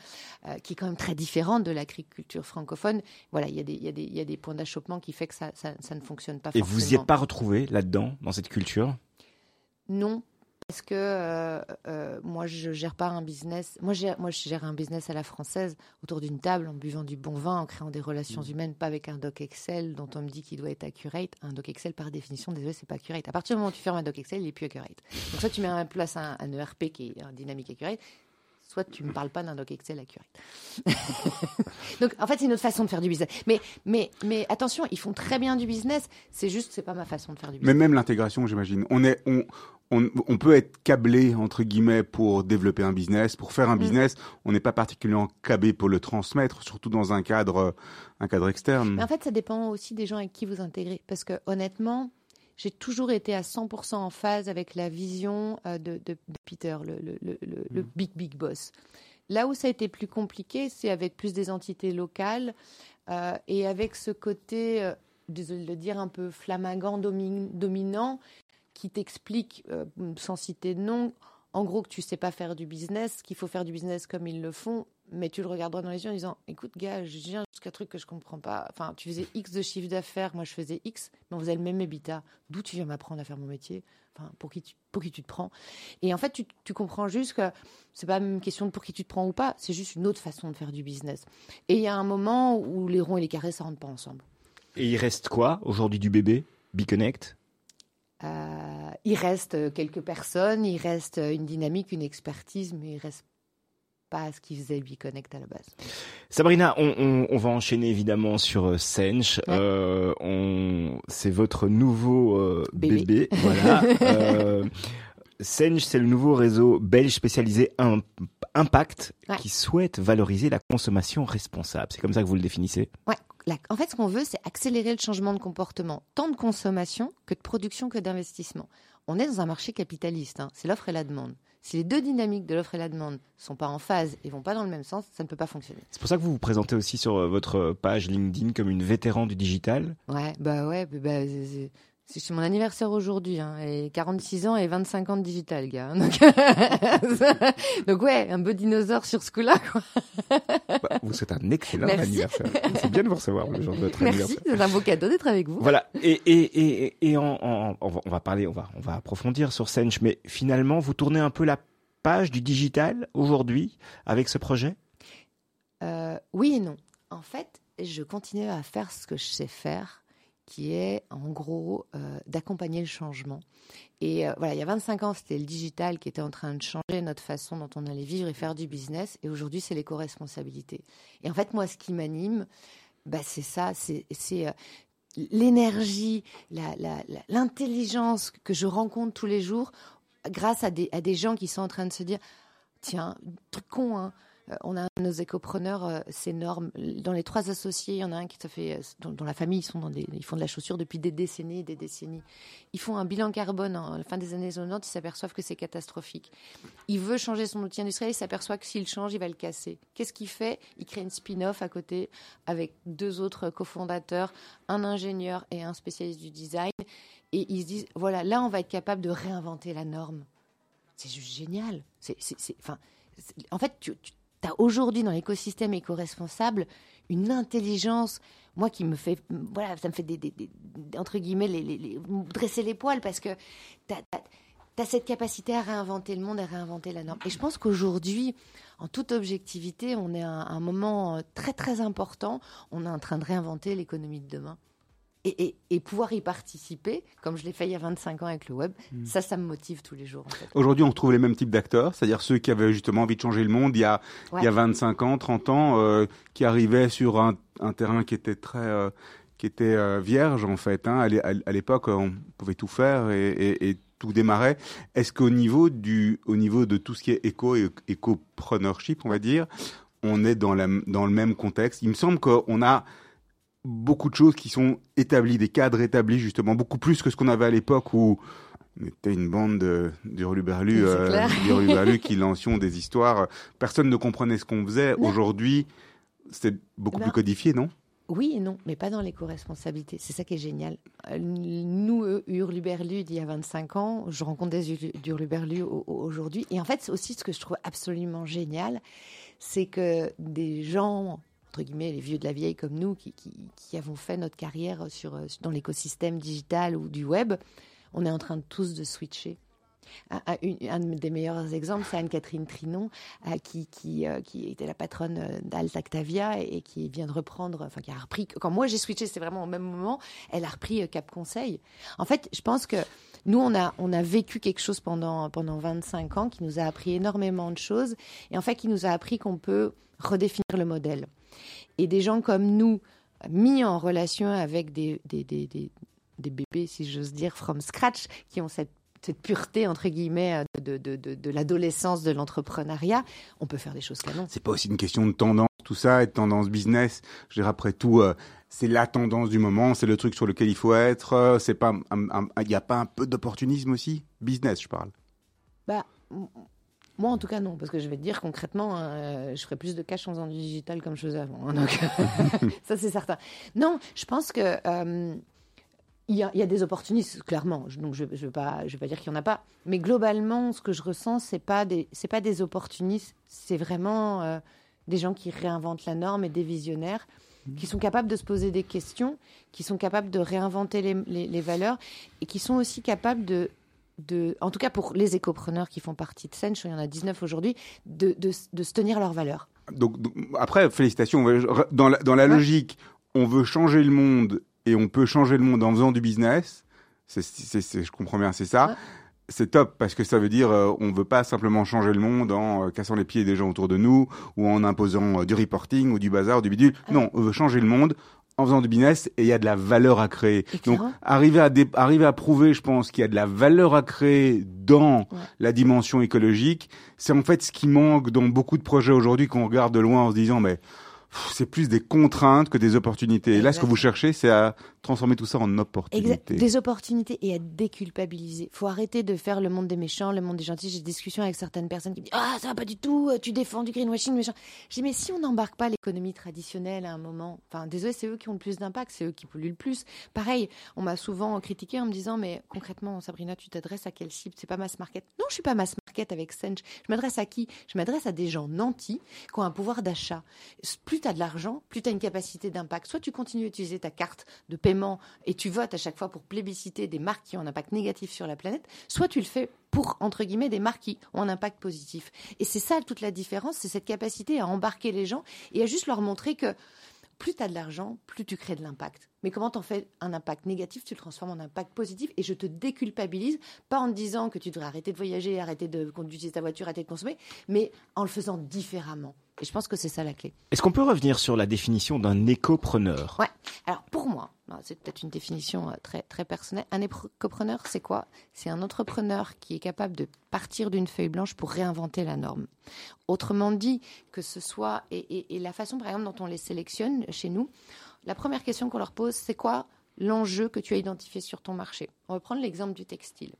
euh, qui est quand même très différente de l'agriculture francophone, voilà, il y, a des- il y, y a des points d'achoppement qui fait que ça, ça, ça ne fonctionne pas Et forcément. vous y êtes pas retrouvé là-dedans, dans cette culture? Non, parce que euh, euh, moi, je gère pas un business. Moi, je moi, je gère un business à la française, autour d'une table, en buvant du bon vin, en créant des relations Mmh. humaines, pas avec un doc Excel dont on me dit qu'il doit être accurate. Un doc Excel, par définition, désolé, c'est pas accurate. À partir du moment où tu fermes un doc Excel, il est plus accurate. Donc, soit tu mets en place un, un ERP qui est un dynamique accurate, soit tu me parles pas d'un doc Excel accurate. <laughs> Donc, en fait, c'est une autre façon de faire du business. Mais, mais, mais attention, ils font très bien du business. C'est juste, c'est pas ma façon de faire du business. Mais même l'intégration, j'imagine. On est, on, on, on peut être câblé entre guillemets pour développer un business, pour faire un Mm. business. On n'est pas particulièrement câblé pour le transmettre, surtout dans un cadre, un cadre externe. Mais en fait, ça dépend aussi des gens avec qui vous intégrez. Parce que honnêtement, j'ai toujours été à 100% en phase avec la vision euh, de, de- de Peter, le, le- le- le- le big, big boss. Là où ça a été plus compliqué, c'est avec plus des entités locales euh, et avec ce côté, euh, désolé de le dire, un peu flamingant, domi- dominant, qui t'explique, euh, sans citer de nom, en gros que tu sais pas faire du business, qu'il faut faire du business comme ils le font, mais tu le regarderas dans les yeux en disant écoute gars je viens jusqu'à un truc que je comprends pas. Enfin tu faisais X de chiffre d'affaires moi je faisais X mais on faisait le même habitat d'où tu viens m'apprendre à faire mon métier? Enfin pour qui tu, pour qui tu te prends? Et en fait tu, tu comprends juste que c'est pas une question de pour qui tu te prends ou pas c'est juste une autre façon de faire du business. Et il y a un moment où les ronds et les carrés ça rentre pas ensemble. Et il reste quoi aujourd'hui du bébé? Biconnect Euh, il reste quelques personnes il reste une dynamique une expertise mais il reste pas ce qui faisait Biconnect à la base Sabrina, on, on, on va enchaîner évidemment sur euh, Sench. Ouais. Euh, c'est votre nouveau euh, Bébé. bébé. voilà. <laughs> Sench, c'est le nouveau réseau belge spécialisé Im- Impact Ouais. qui souhaite valoriser la consommation responsable. C'est comme ça que vous le définissez? Ouais, la- en fait, ce qu'on veut, c'est accélérer le changement de comportement, tant de consommation que de production que d'investissement. On est dans un marché capitaliste, hein, c'est l'offre et la demande. Si les deux dynamiques de l'offre et la demande sont pas en phase et vont pas dans le même sens, ça ne peut pas fonctionner. C'est pour ça que vous vous présentez aussi sur euh, votre page LinkedIn comme une vétéran du digital? Ouais, bah ouais, bah, bah, c'est- mon anniversaire aujourd'hui, hein, et 46 ans et 25 ans de digital, gars. hein, <laughs> Donc, donc ouais, un peu dinosaure sur ce coup-là, quoi. Bah, vous souhaitez un excellent Merci. anniversaire. C'est bien de vous recevoir le jour de votre Merci, anniversaire. c'est un beau cadeau d'être avec vous. Voilà. Et, et, et, et on va parler, on va, on va approfondir sur Sench, mais finalement, vous tournez un peu la page du digital aujourd'hui avec ce projet? Euh, oui et non. En fait, je continue à faire ce que je sais faire, qui est en gros euh, d'accompagner le changement. Et euh, voilà, il y a 25 ans, c'était le digital qui était en train de changer notre façon dont on allait vivre et faire du business. Et aujourd'hui, c'est l'éco-responsabilité. Et en fait, moi, ce qui m'anime, bah, c'est ça, c'est euh, l'énergie, l'intelligence que je rencontre tous les jours grâce à des, à des gens qui sont en train de se dire, tiens, truc con, hein, on a nos écopreneurs, euh, c'est énorme. Dans les trois associés, il y en a un qui ça fait, euh, dont la famille, ils dans font de la chaussure depuis des décennies, et des décennies. Ils font un bilan carbone à la fin des années 90, ils s'aperçoivent que c'est catastrophique. Il veut changer son outil industriel, il s'aperçoit que s'il change, il va le casser. Qu'est-ce qu'il fait? Il crée une spin-off à côté avec deux autres cofondateurs, un ingénieur et un spécialiste du design. Et ils se disent, voilà, là, on va être capable de réinventer la norme. C'est juste génial. C'est, enfin, en fait, tu, as aujourd'hui dans l'écosystème éco-responsable une intelligence, moi qui me fait, voilà, ça me fait des, entre guillemets, dresser les poils parce que tu cette capacité à réinventer le monde, à réinventer la norme. Et je pense qu'aujourd'hui, en toute objectivité, on est à un, un moment euh, très très important. On est en train de réinventer l'économie de demain. Et, et- et pouvoir y participer, comme je l'ai fait il y a 25 ans avec le web, ça, ça me motive tous les jours. En fait. Aujourd'hui, on retrouve les mêmes types d'acteurs, c'est-à-dire ceux qui avaient justement envie de changer le monde il y a, Ouais. il y a 25 ans, 30 ans, euh, qui arrivaient sur un, un terrain qui était très, euh, qui était euh, vierge en fait. Hein. À l'é- à l'époque, on pouvait tout faire et, et- et tout démarrait. Est-ce qu'au niveau du, au niveau de tout ce qui est éco et éco-preneurship, on va dire, on est dans, la, dans le même contexte? Il me semble qu'on a beaucoup de choses qui sont établies, des cadres établis justement, beaucoup plus que ce qu'on avait à l'époque où on était une bande de C'est euh, <laughs> qui lancions des histoires. Personne ne comprenait ce qu'on faisait. Aujourd'hui, c'est beaucoup Ben, plus codifié, non? Oui et non, mais pas dans l'éco-responsabilité. C'est ça qui est génial. Euh, Nous, euh, Hurluberlus, il y a 25 ans, je rencontre des au- aujourd'hui. Et en fait, c'est aussi ce que je trouve absolument génial, c'est que des gens, entre guillemets, les vieux de la vieille comme nous, qui, avons fait notre carrière euh, dans l'écosystème digital ou du web, on est en train de tous de switcher. Un, des meilleurs exemples, c'est Anne-Catherine Trinon, euh, euh, qui était la patronne d'Alt Actavia et, qui vient de reprendre, enfin qui a repris, quand moi j'ai switché, c'était vraiment au même moment, elle a repris Cap Conseil. En fait, je pense que nous, on a, vécu quelque chose pendant 25 ans qui nous a appris énormément de choses et en fait qui nous a appris qu'on peut redéfinir le modèle. Et des gens comme nous, mis en relation avec des, des, des, des, des bébés, si j'ose dire, from scratch, qui ont cette cette pureté entre guillemets de, de, l'adolescence de l'entrepreneuriat, on peut faire des choses canon. C'est pas aussi une question de tendance, tout ça, et de tendance business. Je dirais après tout, euh, c'est la tendance du moment, c'est le truc sur lequel il faut être. euh, c'est pas, il n'y a pas un peu d'opportunisme aussi, business, je parle. Bah, moi, en tout cas, non, parce que je vais te dire concrètement, euh, je ferai plus de cash en faisant du digital comme je faisais avant. hein, donc, <laughs> <laughs> ça, c'est certain. Non, je pense que euh, il y, a, il y a des opportunistes, clairement. Donc, je ne vais, pas- je vais pas dire qu'il n'y en a pas. Mais globalement, ce que je ressens, ce n'est pas, des- pas des opportunistes, c'est vraiment euh, des gens qui réinventent la norme et des visionnaires qui sont capables de se poser des questions, qui sont capables de réinventer les, les- les valeurs et qui sont aussi capables de, de, en tout cas pour les écopreneurs qui font partie de Sench, il y en a 19 aujourd'hui, de, de, de se tenir leurs valeurs. Donc, donc, après, félicitations. Dans la, dans la Ouais. logique, on veut changer le monde et on peut changer le monde en faisant du business. Je comprends bien, c'est ça. Ouais. C'est top parce que ça veut dire euh, on veut pas simplement changer le monde en euh, cassant les pieds des gens autour de nous ou en imposant euh, du reporting ou du bazar ou du bidule. Non, on veut changer le monde en faisant du business et il y a de la valeur à créer. Donc arriver à dé- arriver à prouver, je pense qu'il y a de la valeur à créer dans Ouais. la dimension écologique, c'est en fait ce qui manque dans beaucoup de projets aujourd'hui qu'on regarde de loin en se disant mais c'est plus des contraintes que des opportunités. Et là, ce que vous cherchez, c'est à transformer tout ça en Exact. opportunités. Des opportunités et à déculpabiliser. faut arrêter de faire le monde des méchants, le monde des gentils. J'ai des discussions avec certaines personnes qui me disent Ah, ça va pas du tout, euh, tu défends du greenwashing, méchant. Je dis Mais si on n'embarque pas l'économie traditionnelle à un moment, enfin, désolé, c'est eux qui ont le plus d'impact, c'est eux qui polluent le plus. Pareil, on m'a souvent critiqué en me disant Mais concrètement, Sabrina, tu t'adresses à quelle cible? C'est pas mass market Non, je suis pas mass market avec Sench. Je m'adresse à qui? Je m'adresse à des gens nantis qui ont un pouvoir d'achat. Plus tu as de l'argent, plus tu as une capacité d'impact. Soit tu continues à utiliser ta carte de paiement et tu votes à chaque fois pour plébisciter des marques qui ont un impact négatif sur la planète, soit tu le fais pour, entre guillemets, des marques qui ont un impact positif. Et c'est ça toute la différence, c'est cette capacité à embarquer les gens et à juste leur montrer que plus tu as de l'argent, plus tu crées de l'impact. Mais comment t'en fais un impact négatif, tu le transformes en impact positif et je te déculpabilise, pas en te disant que tu devrais arrêter de voyager, arrêter de conduire ta voiture, arrêter de consommer, mais en le faisant différemment. Et je pense que c'est ça la clé. Est-ce qu'on peut revenir sur la définition d'un écopreneur? Ouais. Alors pour moi, hein, c'est peut-être une définition euh, très personnelle. Un écopreneur, c'est quoi? C'est un entrepreneur qui est capable de partir d'une feuille blanche pour réinventer la norme. Autrement dit, que ce soit et- et la façon par exemple dont on les sélectionne chez nous, la première question qu'on leur pose, c'est quoi l'enjeu que tu as identifié sur ton marché? On va prendre l'exemple du textile.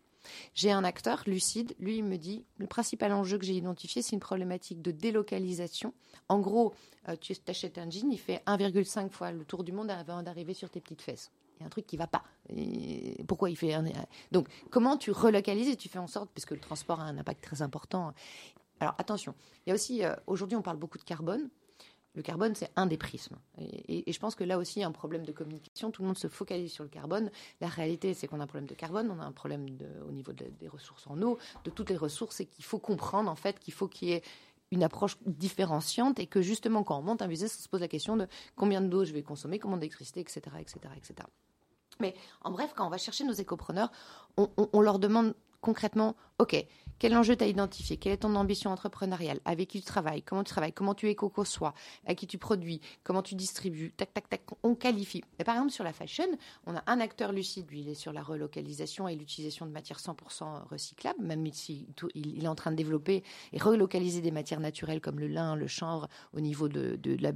J'ai un acteur lucide, lui il me dit le principal enjeu que j'ai identifié c'est une problématique de délocalisation. En gros, euh, tu achètes un jean, il fait 1,5 fois le tour du monde avant d'arriver sur tes petites fesses. Il y a un truc qui va pas. Et pourquoi il fait un... Donc comment tu relocalises et tu fais en sorte, puisque le transport a un impact très important. Alors attention, il y a aussi, euh, aujourd'hui on parle beaucoup de carbone. Le carbone, c'est un des prismes. Et, je pense que là aussi, il y a un problème de communication. Tout le monde se focalise sur le carbone. La réalité, c'est qu'on a un problème de carbone, on a un problème au niveau de- des ressources en eau, de toutes les ressources, et qu'il faut comprendre, en fait, qu'il faut qu'il y ait une approche différenciante et que justement, quand on monte un business, on se pose la question de combien d'eau je vais consommer, combien d'électricité, etc., etc., etc. Mais en bref, quand on va chercher nos écopreneurs, on leur demande concrètement, OK, quel enjeu tu identifié? Quelle est ton ambition entrepreneuriale? Avec qui tu travailles? Comment tu travailles? Comment tu éco-conçois? À qui tu produis? Comment tu distribues? Tac, tac, tac. On qualifie. Et par exemple, sur la fashion, on a un acteur lucide, lui, il est sur la relocalisation et l'utilisation de matières 100% recyclables, même si est en train de développer et relocaliser des matières naturelles comme le lin, le chanvre au niveau de, la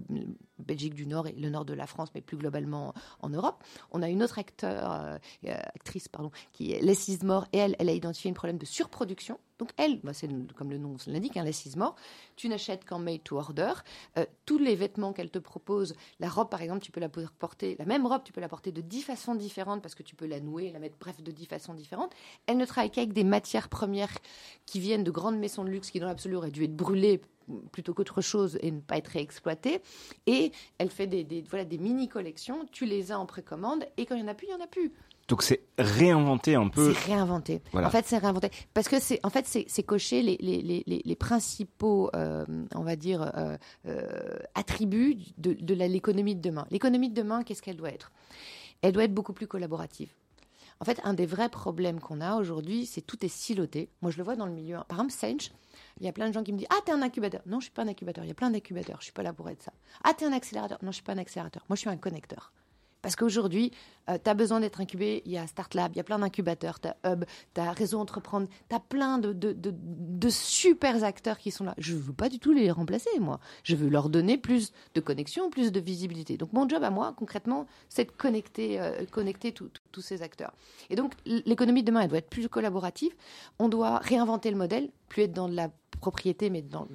Belgique du Nord et le nord de la France, mais plus globalement en Europe. On a une autre acteur, euh, euh, actrice pardon, qui est Leslie Moore, et elle, elle a identifié un problème de surproduction. Donc elle, bah, c'est comme le nom l'indique, un is more. Tu n'achètes qu'en made to order. Euh, tous les vêtements qu'elle te propose, la robe par exemple, tu peux la porter, la même robe, tu peux la porter de dix façons différentes parce que tu peux la nouer, la mettre, bref, de dix façons différentes. Elle ne travaille qu'avec des matières premières qui viennent de grandes maisons de luxe qui dans l'absolu auraient dû être brûlées plutôt qu'autre chose et ne pas être réexploitées. Et elle fait des, des voilà, des mini-collections, tu les as en précommande et quand il n'y en a plus, il n'y en a plus. Donc c'est réinventer un peu. C'est réinventer. En fait, c'est réinventer parce que c'est en fait c'est cocher les, les, les, les principaux, euh, on va dire, euh, euh, attributs de, de l'économie de demain. L'économie de demain, qu'est-ce qu'elle doit être? Elle doit être beaucoup plus collaborative. En fait, un des vrais problèmes qu'on a aujourd'hui, c'est tout est siloté. Moi, je le vois dans le milieu. Par exemple, Sage, il y a plein de gens qui me disent Ah, t'es un incubateur. Non, je suis pas un incubateur. Il y a plein d'incubateurs. Je suis pas là pour être ça. Ah, t'es un accélérateur. Non, je suis pas un accélérateur. Moi, je suis un connecteur. Parce qu'aujourd'hui, euh, tu as besoin d'être incubé. Il y a StartLab, il y a plein d'incubateurs, tu as Hub, tu as Réseau Entreprendre, tu as plein de, super acteurs qui sont là. Je ne veux pas du tout les remplacer, moi. Je veux leur donner plus de connexion, plus de visibilité. Donc, mon job à moi, concrètement, c'est de connecter, euh, connecter tous ces acteurs. Et donc, l'économie de demain, elle doit être plus collaborative. On doit réinventer le modèle, plus être dans de la propriété, mais dans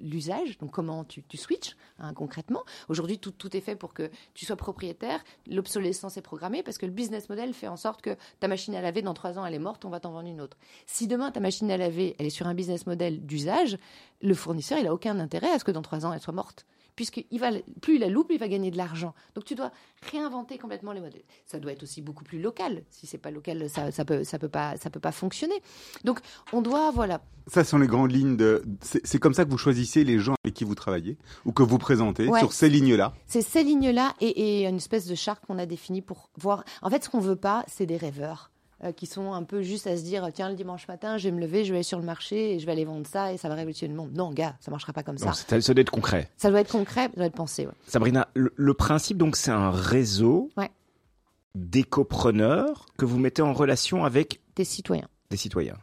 l'usage. Donc, comment tu, tu switches hein, concrètement. Aujourd'hui, tout, tout est fait pour que tu sois propriétaire. L'obsolescence est programmée parce que le business model fait en sorte que ta machine à laver, dans trois ans, elle est morte, on va t'en vendre une autre. Si demain, ta machine à laver, elle est sur un business model d'usage, le fournisseur, il n'a aucun intérêt à ce que dans trois ans, elle soit morte puisque va, plus il la loupe, il va gagner de l'argent. Donc tu dois réinventer complètement les modèles. Ça doit être aussi beaucoup plus local. Si c'est pas local, ça, ça peut, ça peut pas, ça peut pas fonctionner. Donc on doit, voilà. Ça sont les grandes lignes de. C'est comme ça que vous choisissez les gens avec qui vous travaillez ou que vous présentez sur ces lignes-là. C'est ces lignes-là et, et une espèce de charte qu'on a définie pour voir. En fait, ce qu'on veut pas, c'est des rêveurs. Euh, qui sont un peu juste à se dire tiens le dimanche matin je vais me lever je vais aller sur le marché et je vais aller vendre ça et ça va révolutionner le monde. Non gars ça marchera pas comme ça. ça doit être concret. Ça doit être concret ça doit être pensé Sabrina le, principe donc c'est un réseau d'éco-preneurs que vous mettez en relation avec des citoyens. des citoyens.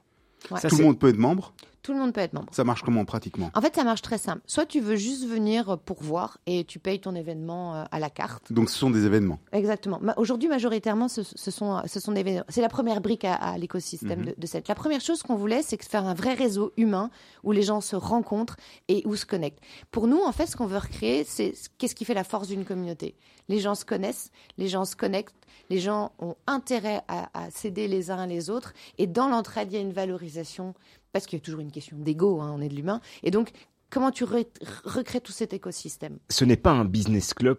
Tout le monde peut être membre? Tout le monde peut être membre. Ça marche comment pratiquement? En fait, ça marche très simple. Soit tu veux juste venir pour voir et tu payes ton événement euh, à la carte. Donc ce sont des événements? Exactement. Aujourd'hui, majoritairement, ce, sont, ce sont des événements. C'est la première brique à, l'écosystème mhm. de, cette. La première chose qu'on voulait, c'est faire un vrai réseau humain où les gens se rencontrent et où se connectent. Pour nous, en fait, ce qu'on veut recréer, c'est qu'est-ce qui fait la force d'une communauté? Les gens se connaissent, les gens se connectent, les gens ont intérêt à, à s'aider les uns les autres et dans l'entraide, il y a une valorisation parce qu'il y a toujours une question d'ego, hein, on est de l'humain. Et donc, comment tu recrées tout cet écosystème? Ce n'est pas un business club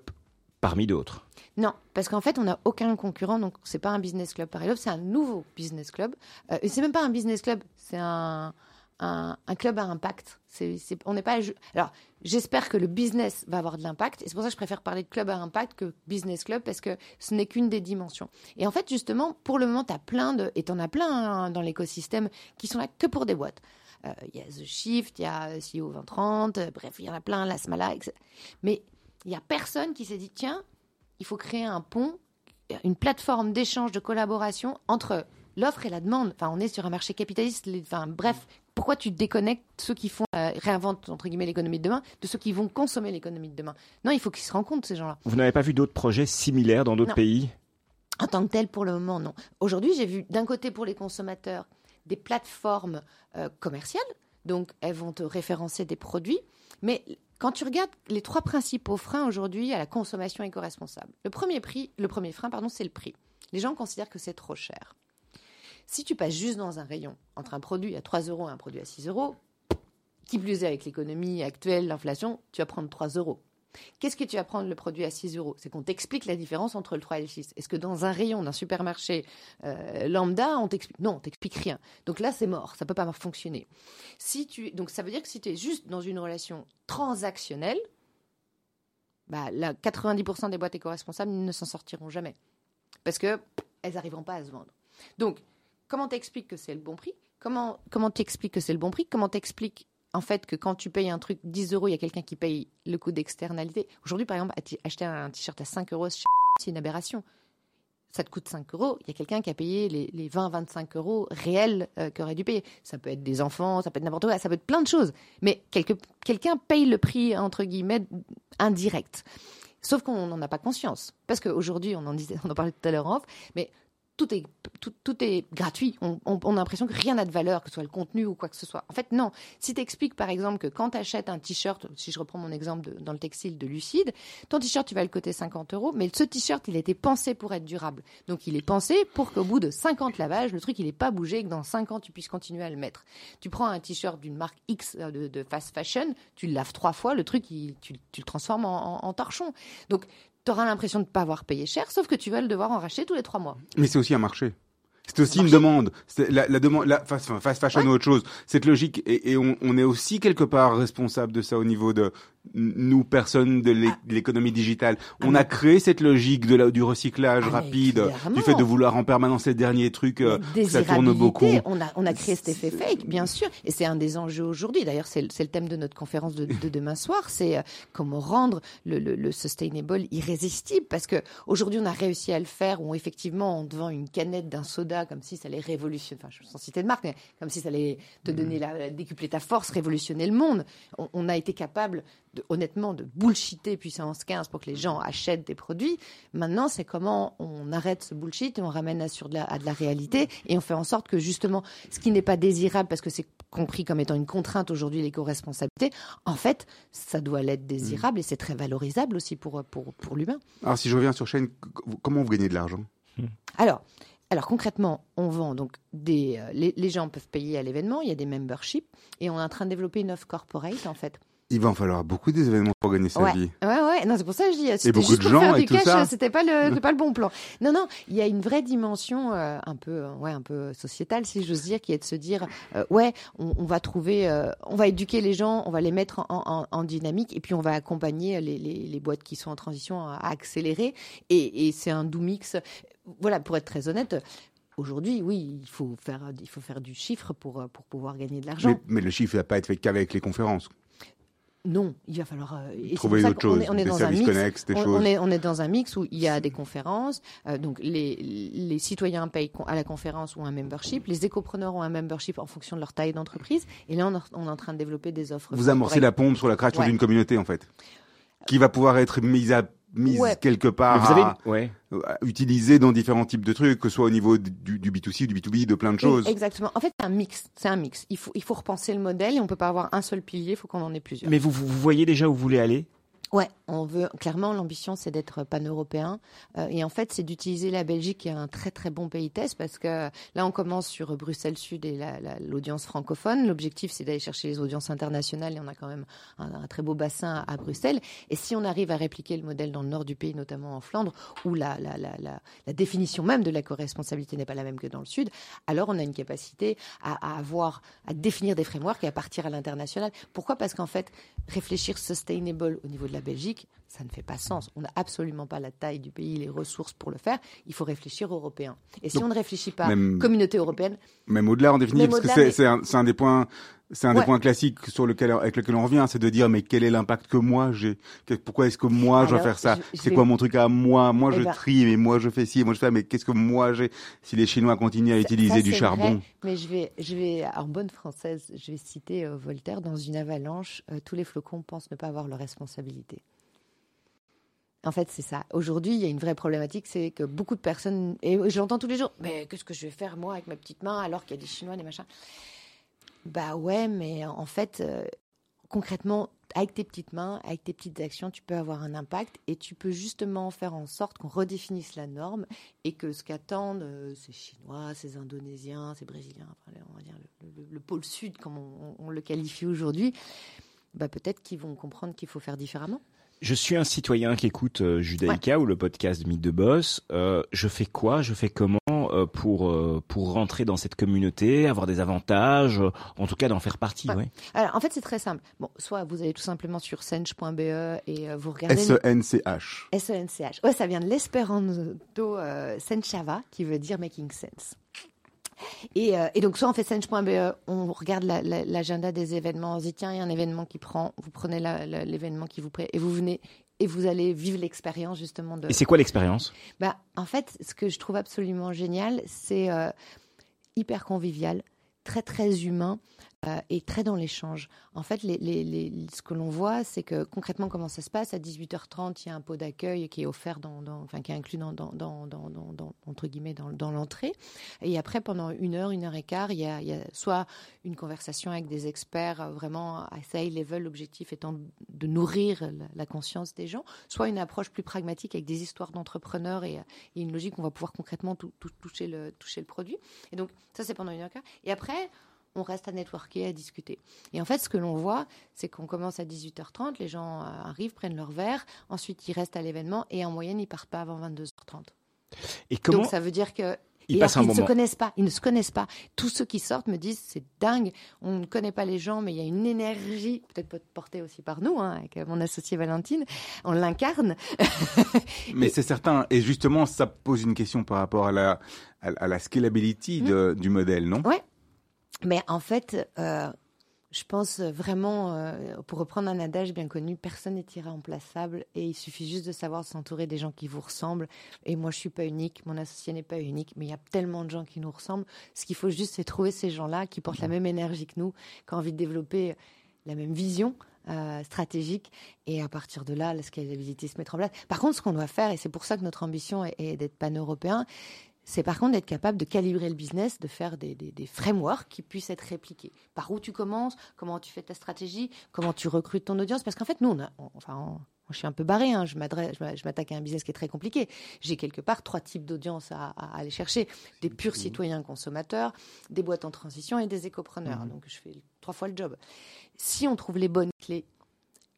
parmi d'autres. Non, parce qu'en fait, on n'a aucun concurrent, donc c'est pas un business club parmi d'autres, c'est un nouveau business club. Euh, et c'est même pas un business club, c'est un, un, club à impact. On n'est pas. Alors, j'espère que le business va avoir de l'impact. Et c'est pour ça que je préfère parler de club à impact que business club parce que ce n'est qu'une des dimensions. Et en fait, justement, pour le moment, tu as plein de. Et tu en as plein hein, dans l'écosystème qui sont là que pour des boîtes. Euh, il y a The Shift, il y a CEO 2030, euh, bref, il y en a plein, la Smala, etc. Mais il n'y a personne qui s'est dit tiens, il faut créer un pont, une plateforme d'échange, de collaboration entre l'offre et la demande. Enfin, on est sur un marché capitaliste. Enfin, bref, pourquoi tu déconnectes ceux qui font euh, réinventent entre guillemets l'économie de demain de ceux qui vont consommer l'économie de demain? Non, il faut qu'ils se rencontrent ces gens-là. Vous n'avez pas vu d'autres projets similaires dans d'autres pays? En tant que tel, pour le moment, non. Aujourd'hui, j'ai vu d'un côté pour les consommateurs des plateformes euh, commerciales, donc elles vont te référencer des produits, mais quand tu regardes les trois principaux freins aujourd'hui à la consommation éco-responsable, le premier prix, le premier frein, pardon, c'est le prix. Les gens considèrent que c'est trop cher. Si tu passes juste dans un rayon entre un produit à 3 euros et un produit à 6 euros, qui plus est avec l'économie actuelle, l'inflation, tu vas prendre 3 euros. Qu'est-ce que tu vas prendre le produit à 6 euros? C'est qu'on t'explique la différence entre le 3 et le 6. Est-ce que dans un rayon d'un supermarché euh, lambda, on t'explique? Non, on t'explique rien. Donc là, c'est mort, ça peut pas fonctionner. Si tu... Donc ça veut dire que si tu es juste dans une relation transactionnelle, bah, 90% des boîtes éco-responsables ne s'en sortiront jamais. Parce qu'elles n'arriveront pas à se vendre. Donc, Comment t'expliques que c'est le bon prix? Comment comment t'expliques que c'est le bon prix? Comment t'expliques en fait que quand tu payes un truc 10 euros, il y a quelqu'un qui paye le coût d'externalité? Aujourd'hui, par exemple, acheter un t-shirt à 5 euros, c'est une aberration. Ça te coûte 5 euros, il y a quelqu'un qui a payé les, 20-25 euros réels euh, qu'aurait dû payer. Ça peut être des enfants, ça peut être n'importe quoi, ça peut être plein de choses. Mais quelqu'un paye le prix, entre guillemets, indirect. Sauf qu'on n'en a pas conscience. Parce qu'aujourd'hui, on en <laughs> on en parlait tout à l'heure en mais tout est tout, tout est gratuit. On, a l'impression que rien n'a de valeur, que ce soit le contenu ou quoi que ce soit. En fait, non. Si tu expliques, par exemple, que quand tu achètes un t-shirt, si je reprends mon exemple dans le textile de Lucide, ton t-shirt, tu vas le coter 50 euros, mais ce t-shirt, il a été pensé pour être durable. Donc, il est pensé pour qu'au bout de 50 lavages, le truc, il n'est pas bougé et que dans 5 ans, tu puisses continuer à le mettre. Tu prends un t-shirt d'une marque X euh, de, fast fashion, tu le laves trois fois, le truc, il- tu, tu le transformes en, en- en torchon. Donc, tu auras l'impression de ne pas avoir payé cher, sauf que tu vas le devoir en racheter tous les trois mois. Mais c'est aussi un marché. C'est aussi Un une demande. C'est la, la demande, la fast, fast fashion Ouais. ou autre chose. Cette logique, et, et on, on est aussi quelque part responsable de ça au niveau de nous, personnes de Ah. l'économie digitale. Ah, on a créé cette logique de la, du recyclage Ah, rapide, du fait de vouloir en permanence les derniers trucs, euh, ça tourne beaucoup. On a, on a créé cet effet fake, bien sûr. Et c'est un des enjeux aujourd'hui. D'ailleurs, c'est le, thème de notre conférence de, de demain soir. C'est euh, comment rendre le, le, le sustainable irrésistible. Parce que aujourd'hui, on a réussi à le faire où effectivement, en te vend une canette d'un soda comme si ça allait révolutionner, enfin, je sans citer de marque, mais comme si ça allait te donner la, décupler ta force, révolutionner le monde. On, on a été capable, de, honnêtement, de bullshiter puissance 15 pour que les gens achètent des produits. Maintenant, c'est comment on arrête ce bullshit et on ramène à, sur de la, à de la réalité et on fait en sorte que justement, ce qui n'est pas désirable parce que c'est compris comme étant une contrainte aujourd'hui, l'éco-responsabilité, en fait, ça doit l'être désirable et c'est très valorisable aussi pour, pour, pour l'humain. Alors si je reviens sur chaîne, comment vous gagnez de l'argent? Alors, alors concrètement, on vend donc des. euh, les, les gens peuvent payer à l'événement, il y a des memberships et on est en train de développer une offre corporate en fait. Il va en falloir beaucoup des événements pour gagner sa Ouais. vie. Ouais, ouais, non, c'est pour ça que je dis, c'était beaucoup juste de pour gens faire du cash, euh, c'était pas le, pas le bon plan. Non, non, il y a une vraie dimension, euh, un peu, euh, ouais, un peu sociétale, si j'ose dire, qui est de se dire, euh, ouais, on, on va trouver, euh, on va éduquer les gens, on va les mettre en, en- en dynamique, et puis on va accompagner les, les, les boîtes qui sont en transition à, accélérer, et, et c'est un doux mix. Voilà, pour être très honnête. Aujourd'hui, oui, il faut faire, il faut faire du chiffre pour, pour pouvoir gagner de l'argent. Mais, mais le chiffre ne va pas être fait qu'avec les conférences. Non, il va falloir euh, Trouver autre chose, est- on est des dans un mix. connexes, des on, choses. on est, on est dans un mix où il y a des conférences, euh, donc les, les citoyens payent à la conférence ou un membership, les écopreneurs ont un membership en fonction de leur taille d'entreprise, et là on, est- on est en train de développer des offres. Vous amorcez la pompe sur la création Ouais. d'une communauté, en fait, qui va pouvoir être mise à mise Ouais. quelque part, vous avez, à- ouais. à utiliser dans différents types de trucs, que ce soit au niveau du, du B2C, du B2B, de plein de choses. Exactement. En fait, c'est un mix. C'est un mix. Il faut, il faut repenser le modèle et on peut pas avoir un seul pilier. Il faut qu'on en ait plusieurs. Mais vous vous voyez déjà où vous voulez aller? Ouais, on veut clairement l'ambition c'est d'être pan-européen Euh, et en fait c'est d'utiliser la Belgique qui est un très très bon pays test parce que là on commence sur Bruxelles Sud et la- la- l'audience francophone. L'objectif c'est d'aller chercher les audiences internationales et on a quand même un, très beau bassin à Bruxelles. Et si on arrive à répliquer le modèle dans le nord du pays, notamment en Flandre, où la, la, la définition même de la co-responsabilité n'est pas la même que dans le sud, alors on a une capacité à, à avoir, à définir des frameworks et à partir à l'international. Pourquoi? Parce qu'en fait, réfléchir sustainable au niveau de la Belgique, ça ne fait pas sens. On n'a absolument pas la taille du pays, les ressources pour le faire. Il faut réfléchir européen. Et si Donc, on ne réfléchit pas même- communauté européenne, Même au-delà, en définitive, parce que c'est un, des points, c'est un des Ouais. points classiques sur lequel, avec lequel on revient, c'est de dire, mais quel est l'impact que moi j'ai? Pourquoi est-ce que moi je dois faire ça? C'est vais- quoi mon truc à moi? Moi Eh je ben- trie, mais moi je fais ci, moi je fais, mais qu'est-ce que moi j'ai? Si les Chinois continuent à Ça- utiliser ça, du charbon, vrai, mais je vais, je vais, en bonne française, je vais citer euh, Voltaire dans une avalanche. euh, tous les flocons pensent ne pas avoir leur responsabilité. En fait, c'est ça. Aujourd'hui, il y a une vraie problématique, c'est que beaucoup de personnes, et je l'entends tous les jours, mais qu'est-ce que je vais faire moi avec ma petite main alors qu'il y a des Chinois, des machins? Bah ouais, mais en fait, euh, concrètement, avec tes petites mains, avec tes petites actions, tu peux avoir un impact et tu peux justement faire en sorte qu'on redéfinisse la norme et que ce qu'attendent euh, ces Chinois, ces Indonésiens, ces Brésiliens, on va dire le, le- le pôle sud, comme on, on le qualifie aujourd'hui, bah peut-être qu'ils vont comprendre qu'il faut faire différemment. Je suis un citoyen qui écoute euh, Judaïka ou le podcast de Mythe de Boss. Euh, je fais quoi? Je fais comment euh, pour euh, pour rentrer dans cette communauté, avoir des avantages, euh, en tout cas d'en faire partie. Ouais. Ouais. Alors en fait, c'est très simple. Bon, soit vous allez tout simplement sur sench.be et euh, vous regardez. S-E-N-C-H. S-E-N-C-H. Ouais, ça vient de l'espéranto euh, senchava, qui veut dire making sense. Et, euh, et donc, soit on fait sench.be, on regarde la- la- l'agenda des événements, on se dit, tiens, il y a un événement qui prend, vous prenez la- la- l'événement qui vous plaît, et vous venez, et vous allez vivre l'expérience justement de... Et c'est quoi l'expérience? Bah, en fait, ce que je trouve absolument génial, c'est euh, hyper convivial, très très humain. Euh, est très dans l'échange. En fait, ce que l'on voit, c'est que concrètement, comment ça se passe? À 18h30, il y a un pot d'accueil qui est offert, enfin, qui est inclus dans, entre guillemets, dans, l'entrée. Et après, pendant une heure, une heure et quart, il y a, soit une conversation avec des experts euh, vraiment à high level, l'objectif étant de nourrir la, conscience des gens, soit une approche plus pragmatique avec des histoires d'entrepreneurs et, euh, et une logique où on va pouvoir concrètement toucher le produit. Et donc, ça, c'est pendant une heure et quart. Et après, on reste à networker, à discuter. Et en fait, ce que l'on voit, c'est qu'on commence à 18h30, les gens euh, arrivent, prennent leur verre, ensuite ils restent à l'événement et en moyenne, ils partent pas avant 22h30. Et comment Donc ça veut dire que Ils et ils ne se connaissent pas, ils ne se connaissent pas. Tous ceux qui sortent me disent c'est dingue, on ne connaît pas les gens, mais il y a une énergie, peut-être portée aussi par nous, hein, avec mon associée Valentine, on l'incarne. <laughs> Mais c'est certain. Et justement, ça pose une question par rapport à la, à, à la scalability de- du modèle, non? Ouais. Mais en fait, euh, je pense vraiment, euh, pour reprendre un adage bien connu, personne n'est irremplaçable et il suffit juste de savoir s'entourer des gens qui vous ressemblent. Et moi, je suis pas unique, mon associé n'est pas unique, mais il y a tellement de gens qui nous ressemblent. Ce qu'il faut juste, c'est trouver ces gens-là qui portent la même énergie que nous, qui ont envie de développer la même vision. euh, stratégique et à partir de là la scalabilité se mettra en place. Par contre ce qu'on doit faire et c'est pour ça que notre ambition est, est d'être pan-européen c'est par contre d'être capable de calibrer le business, de faire des, des, des frameworks qui puissent être répliqués. Par où tu commences, comment tu fais ta stratégie, comment tu recrutes ton audience. Parce qu'en fait, nous, on a, on- enfin, on- je suis un peu barré, hein, je m'attaque à un business qui est très compliqué. J'ai quelque part trois types d'audience à, à aller chercher. Des purs citoyens consommateurs, des boîtes en transition et des écopreneurs. Donc je fais trois fois le job. Si on trouve les bonnes clés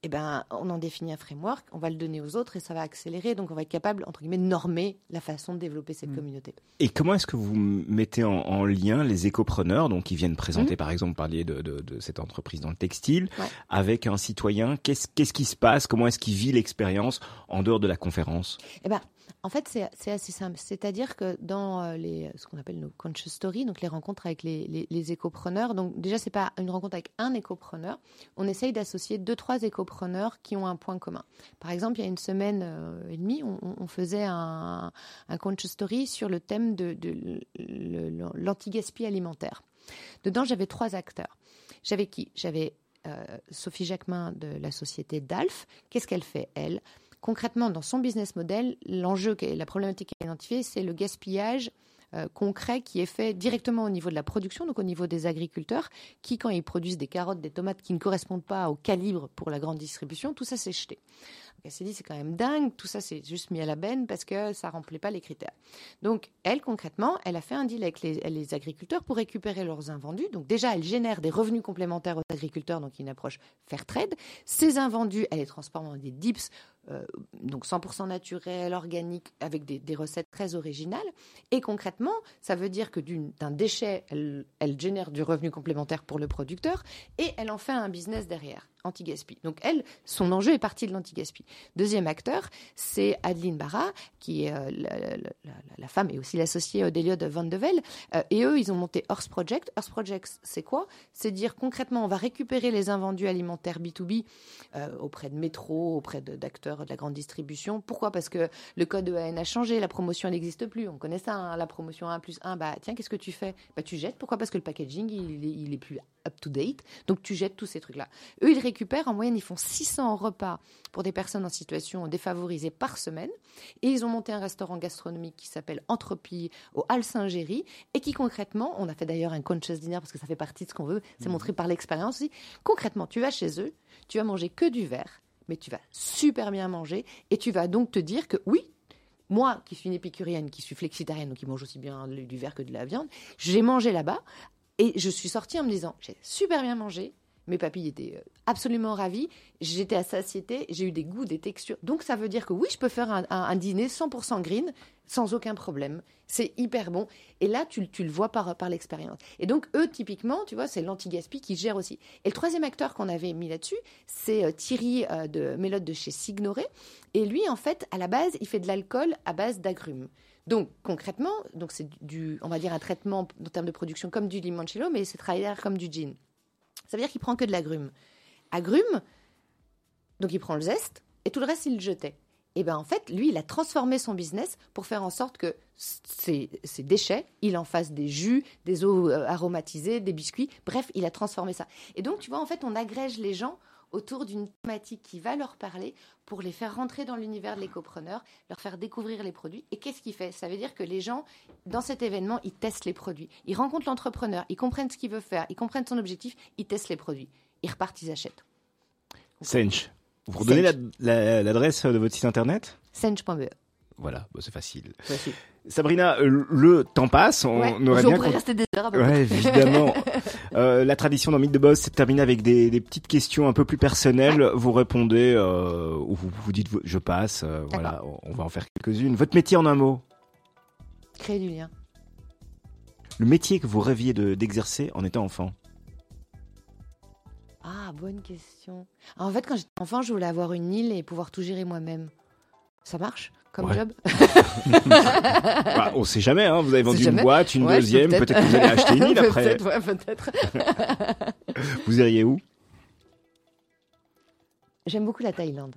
eh ben, on en définit un framework, on va le donner aux autres et ça va accélérer. Donc, on va être capable, entre guillemets, de normer la façon de développer cette communauté. Et comment est-ce que vous mettez en, en lien les écopreneurs, donc qui viennent présenter, par exemple, parler de, de, de cette entreprise dans le textile, Ouais. avec un citoyen Qu'est-ce qui se passe? Comment est-ce qu'il vit l'expérience en dehors de la conférence? Eh ben, en fait, c'est assez simple. C'est-à-dire que dans euh, les, ce qu'on appelle nos conscious stories, donc les rencontres avec les, les, les écopreneurs, donc déjà, c'est pas une rencontre avec un écopreneur. On essaye d'associer deux, trois écopreneurs qui ont un point commun. Par exemple, il y a une semaine euh, et demie, on, faisait un, un conscious story sur le thème de, l'anti-gaspi alimentaire. Dedans, j'avais trois acteurs. J'avais qui? J'avais euh, Sophie Jacquemin de la société DALF. Qu'est-ce qu'elle fait, elle? Concrètement, dans son business model, l'enjeu, la problématique identifiée, c'est le gaspillage euh, concret qui est fait directement au niveau de la production, donc au niveau des agriculteurs, qui, quand ils produisent des carottes, des tomates qui ne correspondent pas au calibre pour la grande distribution, tout ça c'est jeté. Elle s'est dit, c'est quand même dingue, tout ça c'est juste mis à la benne parce que ça remplit pas les critères. Donc, elle, concrètement, elle a fait un deal avec les, les agriculteurs pour récupérer leurs invendus. Donc, déjà, elle génère des revenus complémentaires aux agriculteurs, donc une approche fair trade. Ces invendus, elle les transforme en des dips, euh, donc 100% naturels, organiques, avec des, recettes très originales. Et concrètement, ça veut dire que d'un déchet, elle génère du revenu complémentaire pour le producteur et elle en fait un business derrière, anti-gaspi. Donc, elle, son enjeu est parti de l'anti-gaspi. Deuxième acteur, c'est Adeline Barra, qui est euh, la, femme et aussi l'associée d'Eliott Van de Velde. Euh, et eux, ils ont monté Horse Project. Horse Project, c'est quoi? C'est dire concrètement, on va récupérer les invendus alimentaires B2B euh, auprès de métro, auprès d'acteurs de, la grande distribution. Pourquoi? Parce que le code EAN a changé, la promotion n'existe plus. On connaît ça, hein, la promotion 1 plus 1. Bah tiens, qu'est-ce que tu fais? Bah tu jettes. Pourquoi? Parce que le packaging, il, il est plus to date. Donc tu jettes tous ces trucs-là. Eux, ils récupèrent en moyenne, ils font 600 repas pour des personnes en situation défavorisée par semaine. Et ils ont monté un restaurant gastronomique qui s'appelle Entropie au Hall Saint-Géry et qui concrètement, on a fait d'ailleurs un conscious dinner parce que ça fait partie de ce qu'on veut, c'est montré par l'expérience aussi. Concrètement, tu vas chez eux, tu vas manger que du verre, mais tu vas super bien manger et tu vas donc te dire que oui, moi qui suis une épicurienne, qui suis flexitarienne, donc qui mange aussi bien du verre que de la viande, j'ai mangé là-bas et je suis sortie en me disant j'ai super bien mangé. Mes papilles étaient euh, absolument ravis. J'étais à satiété. J'ai eu des goûts, des textures. Donc, ça veut dire que oui, je peux faire un, dîner 100% green sans aucun problème. C'est hyper bon. Et là, tu, tu le vois par, par l'expérience. Et donc, eux, typiquement, tu vois, c'est l'anti-gaspi qui gère aussi. Et le troisième acteur qu'on avait mis là-dessus, c'est euh, Thierry euh, de Mélotte de chez Signoret. Et lui, en fait, à la base, il fait de l'alcool à base d'agrumes. Donc concrètement, donc c'est du, on va dire un traitement en termes de production comme du limoncello, mais c'est travaillé comme du gin. Ça veut dire qu'il prend que de l'agrume. Agrume, donc il prend le zeste et tout le reste il le jetait. Et ben en fait, lui, il a transformé son business pour faire en sorte que ces, ces déchets, il en fasse des jus, des eaux euh, aromatisées, des biscuits. Bref, il a transformé ça. Et donc, tu vois, en fait, on agrège les gens autour d'une thématique qui va leur parler pour les faire rentrer dans l'univers de l'écopreneur, leur faire découvrir les produits. Et qu'est-ce qu'il fait? Ça veut dire que les gens, dans cet événement, ils testent les produits. Ils rencontrent l'entrepreneur, ils comprennent ce qu'il veut faire, ils comprennent son objectif, ils testent les produits. Ils repartent, ils achètent. Sench. Vous redonnez la- Sench. la- l'adresse de votre site internet? Sench.be. Voilà, bah, c'est facile. Sabrina, euh, le temps passe, on Ouais, aurait on bien con- rester des heures. Ouais, <laughs> évidemment. Euh, la tradition dans Mythe de Boss, c'est de terminer avec des, des petites questions un peu plus personnelles. Vous répondez euh, ou vous, vous dites je passe. euh, voilà, on on va en faire quelques-unes. Votre métier en un mot? Créer du lien. Le métier que vous rêviez de- d'exercer en étant enfant? Ah, bonne question. En fait, quand j'étais enfant, je voulais avoir une île et pouvoir tout gérer moi-même. Ça marche? Comme Ouais. job <laughs> Bah, On sait jamais, hein, vous avez vendu une boîte, une Ouais, deuxième, peut-être que vous allez acheter une île <laughs> après. peut-être, ouais, peut-être. <laughs> Vous iriez où? J'aime beaucoup la Thaïlande.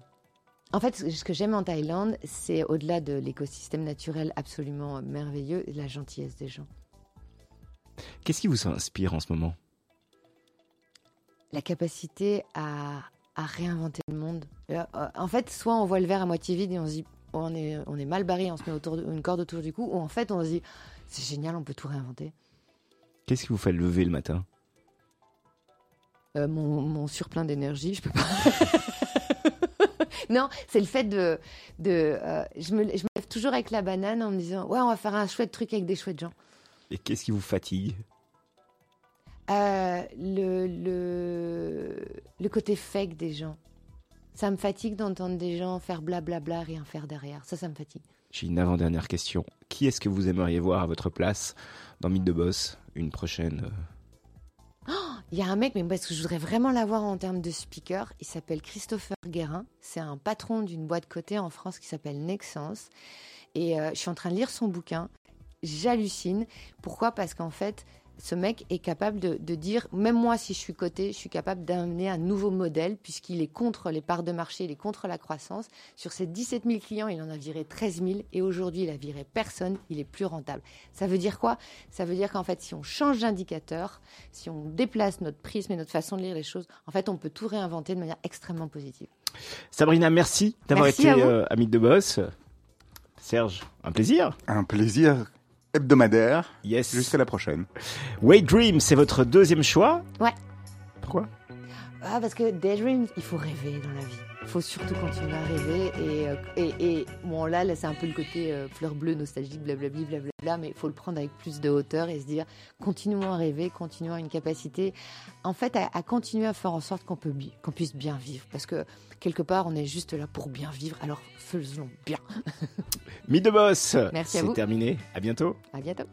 En fait, ce que j'aime en Thaïlande, c'est au-delà de l'écosystème naturel absolument merveilleux, la gentillesse des gens. Qu'est-ce qui vous inspire en ce moment? La capacité à, à réinventer le monde. Euh, en fait, soit on voit le verre à moitié vide et on se dit on est, on est mal barré, on se met autour de- une corde autour du cou, ou en fait on se dit c'est génial, on peut tout réinventer. Qu'est-ce qui vous fait lever le matin? Euh, mon, mon surplein d'énergie, je peux pas. <laughs> non, c'est le fait de. de euh, je, me, je me lève toujours avec la banane en me disant Ouais, on va faire un chouette truc avec des chouettes gens. Et qu'est-ce qui vous fatigue? Euh, le, le, le côté fake des gens. Ça me fatigue d'entendre des gens faire blablabla, rien faire derrière. Ça, ça me fatigue. J'ai une avant-dernière question. Qui est-ce que vous aimeriez voir à votre place dans Mythe de Boss Une prochaine euh, Il y a un mec, mais parce que je voudrais vraiment l'avoir en termes de speaker, il s'appelle Christopher Guérin. C'est un patron d'une boîte cotée en France qui s'appelle Nexence. Et euh, je suis en train de lire son bouquin. J'hallucine. Pourquoi? Parce qu'en fait, ce mec est capable de, de dire, même moi, si je suis coté, je suis capable d'amener un nouveau modèle, puisqu'il est contre les parts de marché, il est contre la croissance. Sur ses 17 000 clients, il en a viré 13 000, et aujourd'hui, il a viré personne, il est plus rentable. Ça veut dire quoi? Ça veut dire qu'en fait, si on change d'indicateur, si on déplace notre prisme et notre façon de lire les choses, en fait, on peut tout réinventer de manière extrêmement positive. Sabrina, merci d'avoir été euh, Mythe de Boss. Serge, un plaisir. Un plaisir hebdomadaire. Yes. Jusqu'à la prochaine. Wait Dream, c'est votre deuxième choix Ouais. Pourquoi? Ah, parce que Daydream, il faut rêver dans la vie. Il faut surtout continuer à rêver. Et, euh, et, et bon, là, là c'est un peu le côté euh, fleur bleue, nostalgique, blablabla, blablabla, mais il faut le prendre avec plus de hauteur et se dire continuons à rêver, continuons à une capacité, en fait, à, à continuer à faire en sorte qu'on qu'on puisse bien vivre. Parce que quelque part, on est juste là pour bien vivre, alors faisons bien. Mythe de Boss, Merci à c'est vous. terminé. À bientôt. À bientôt.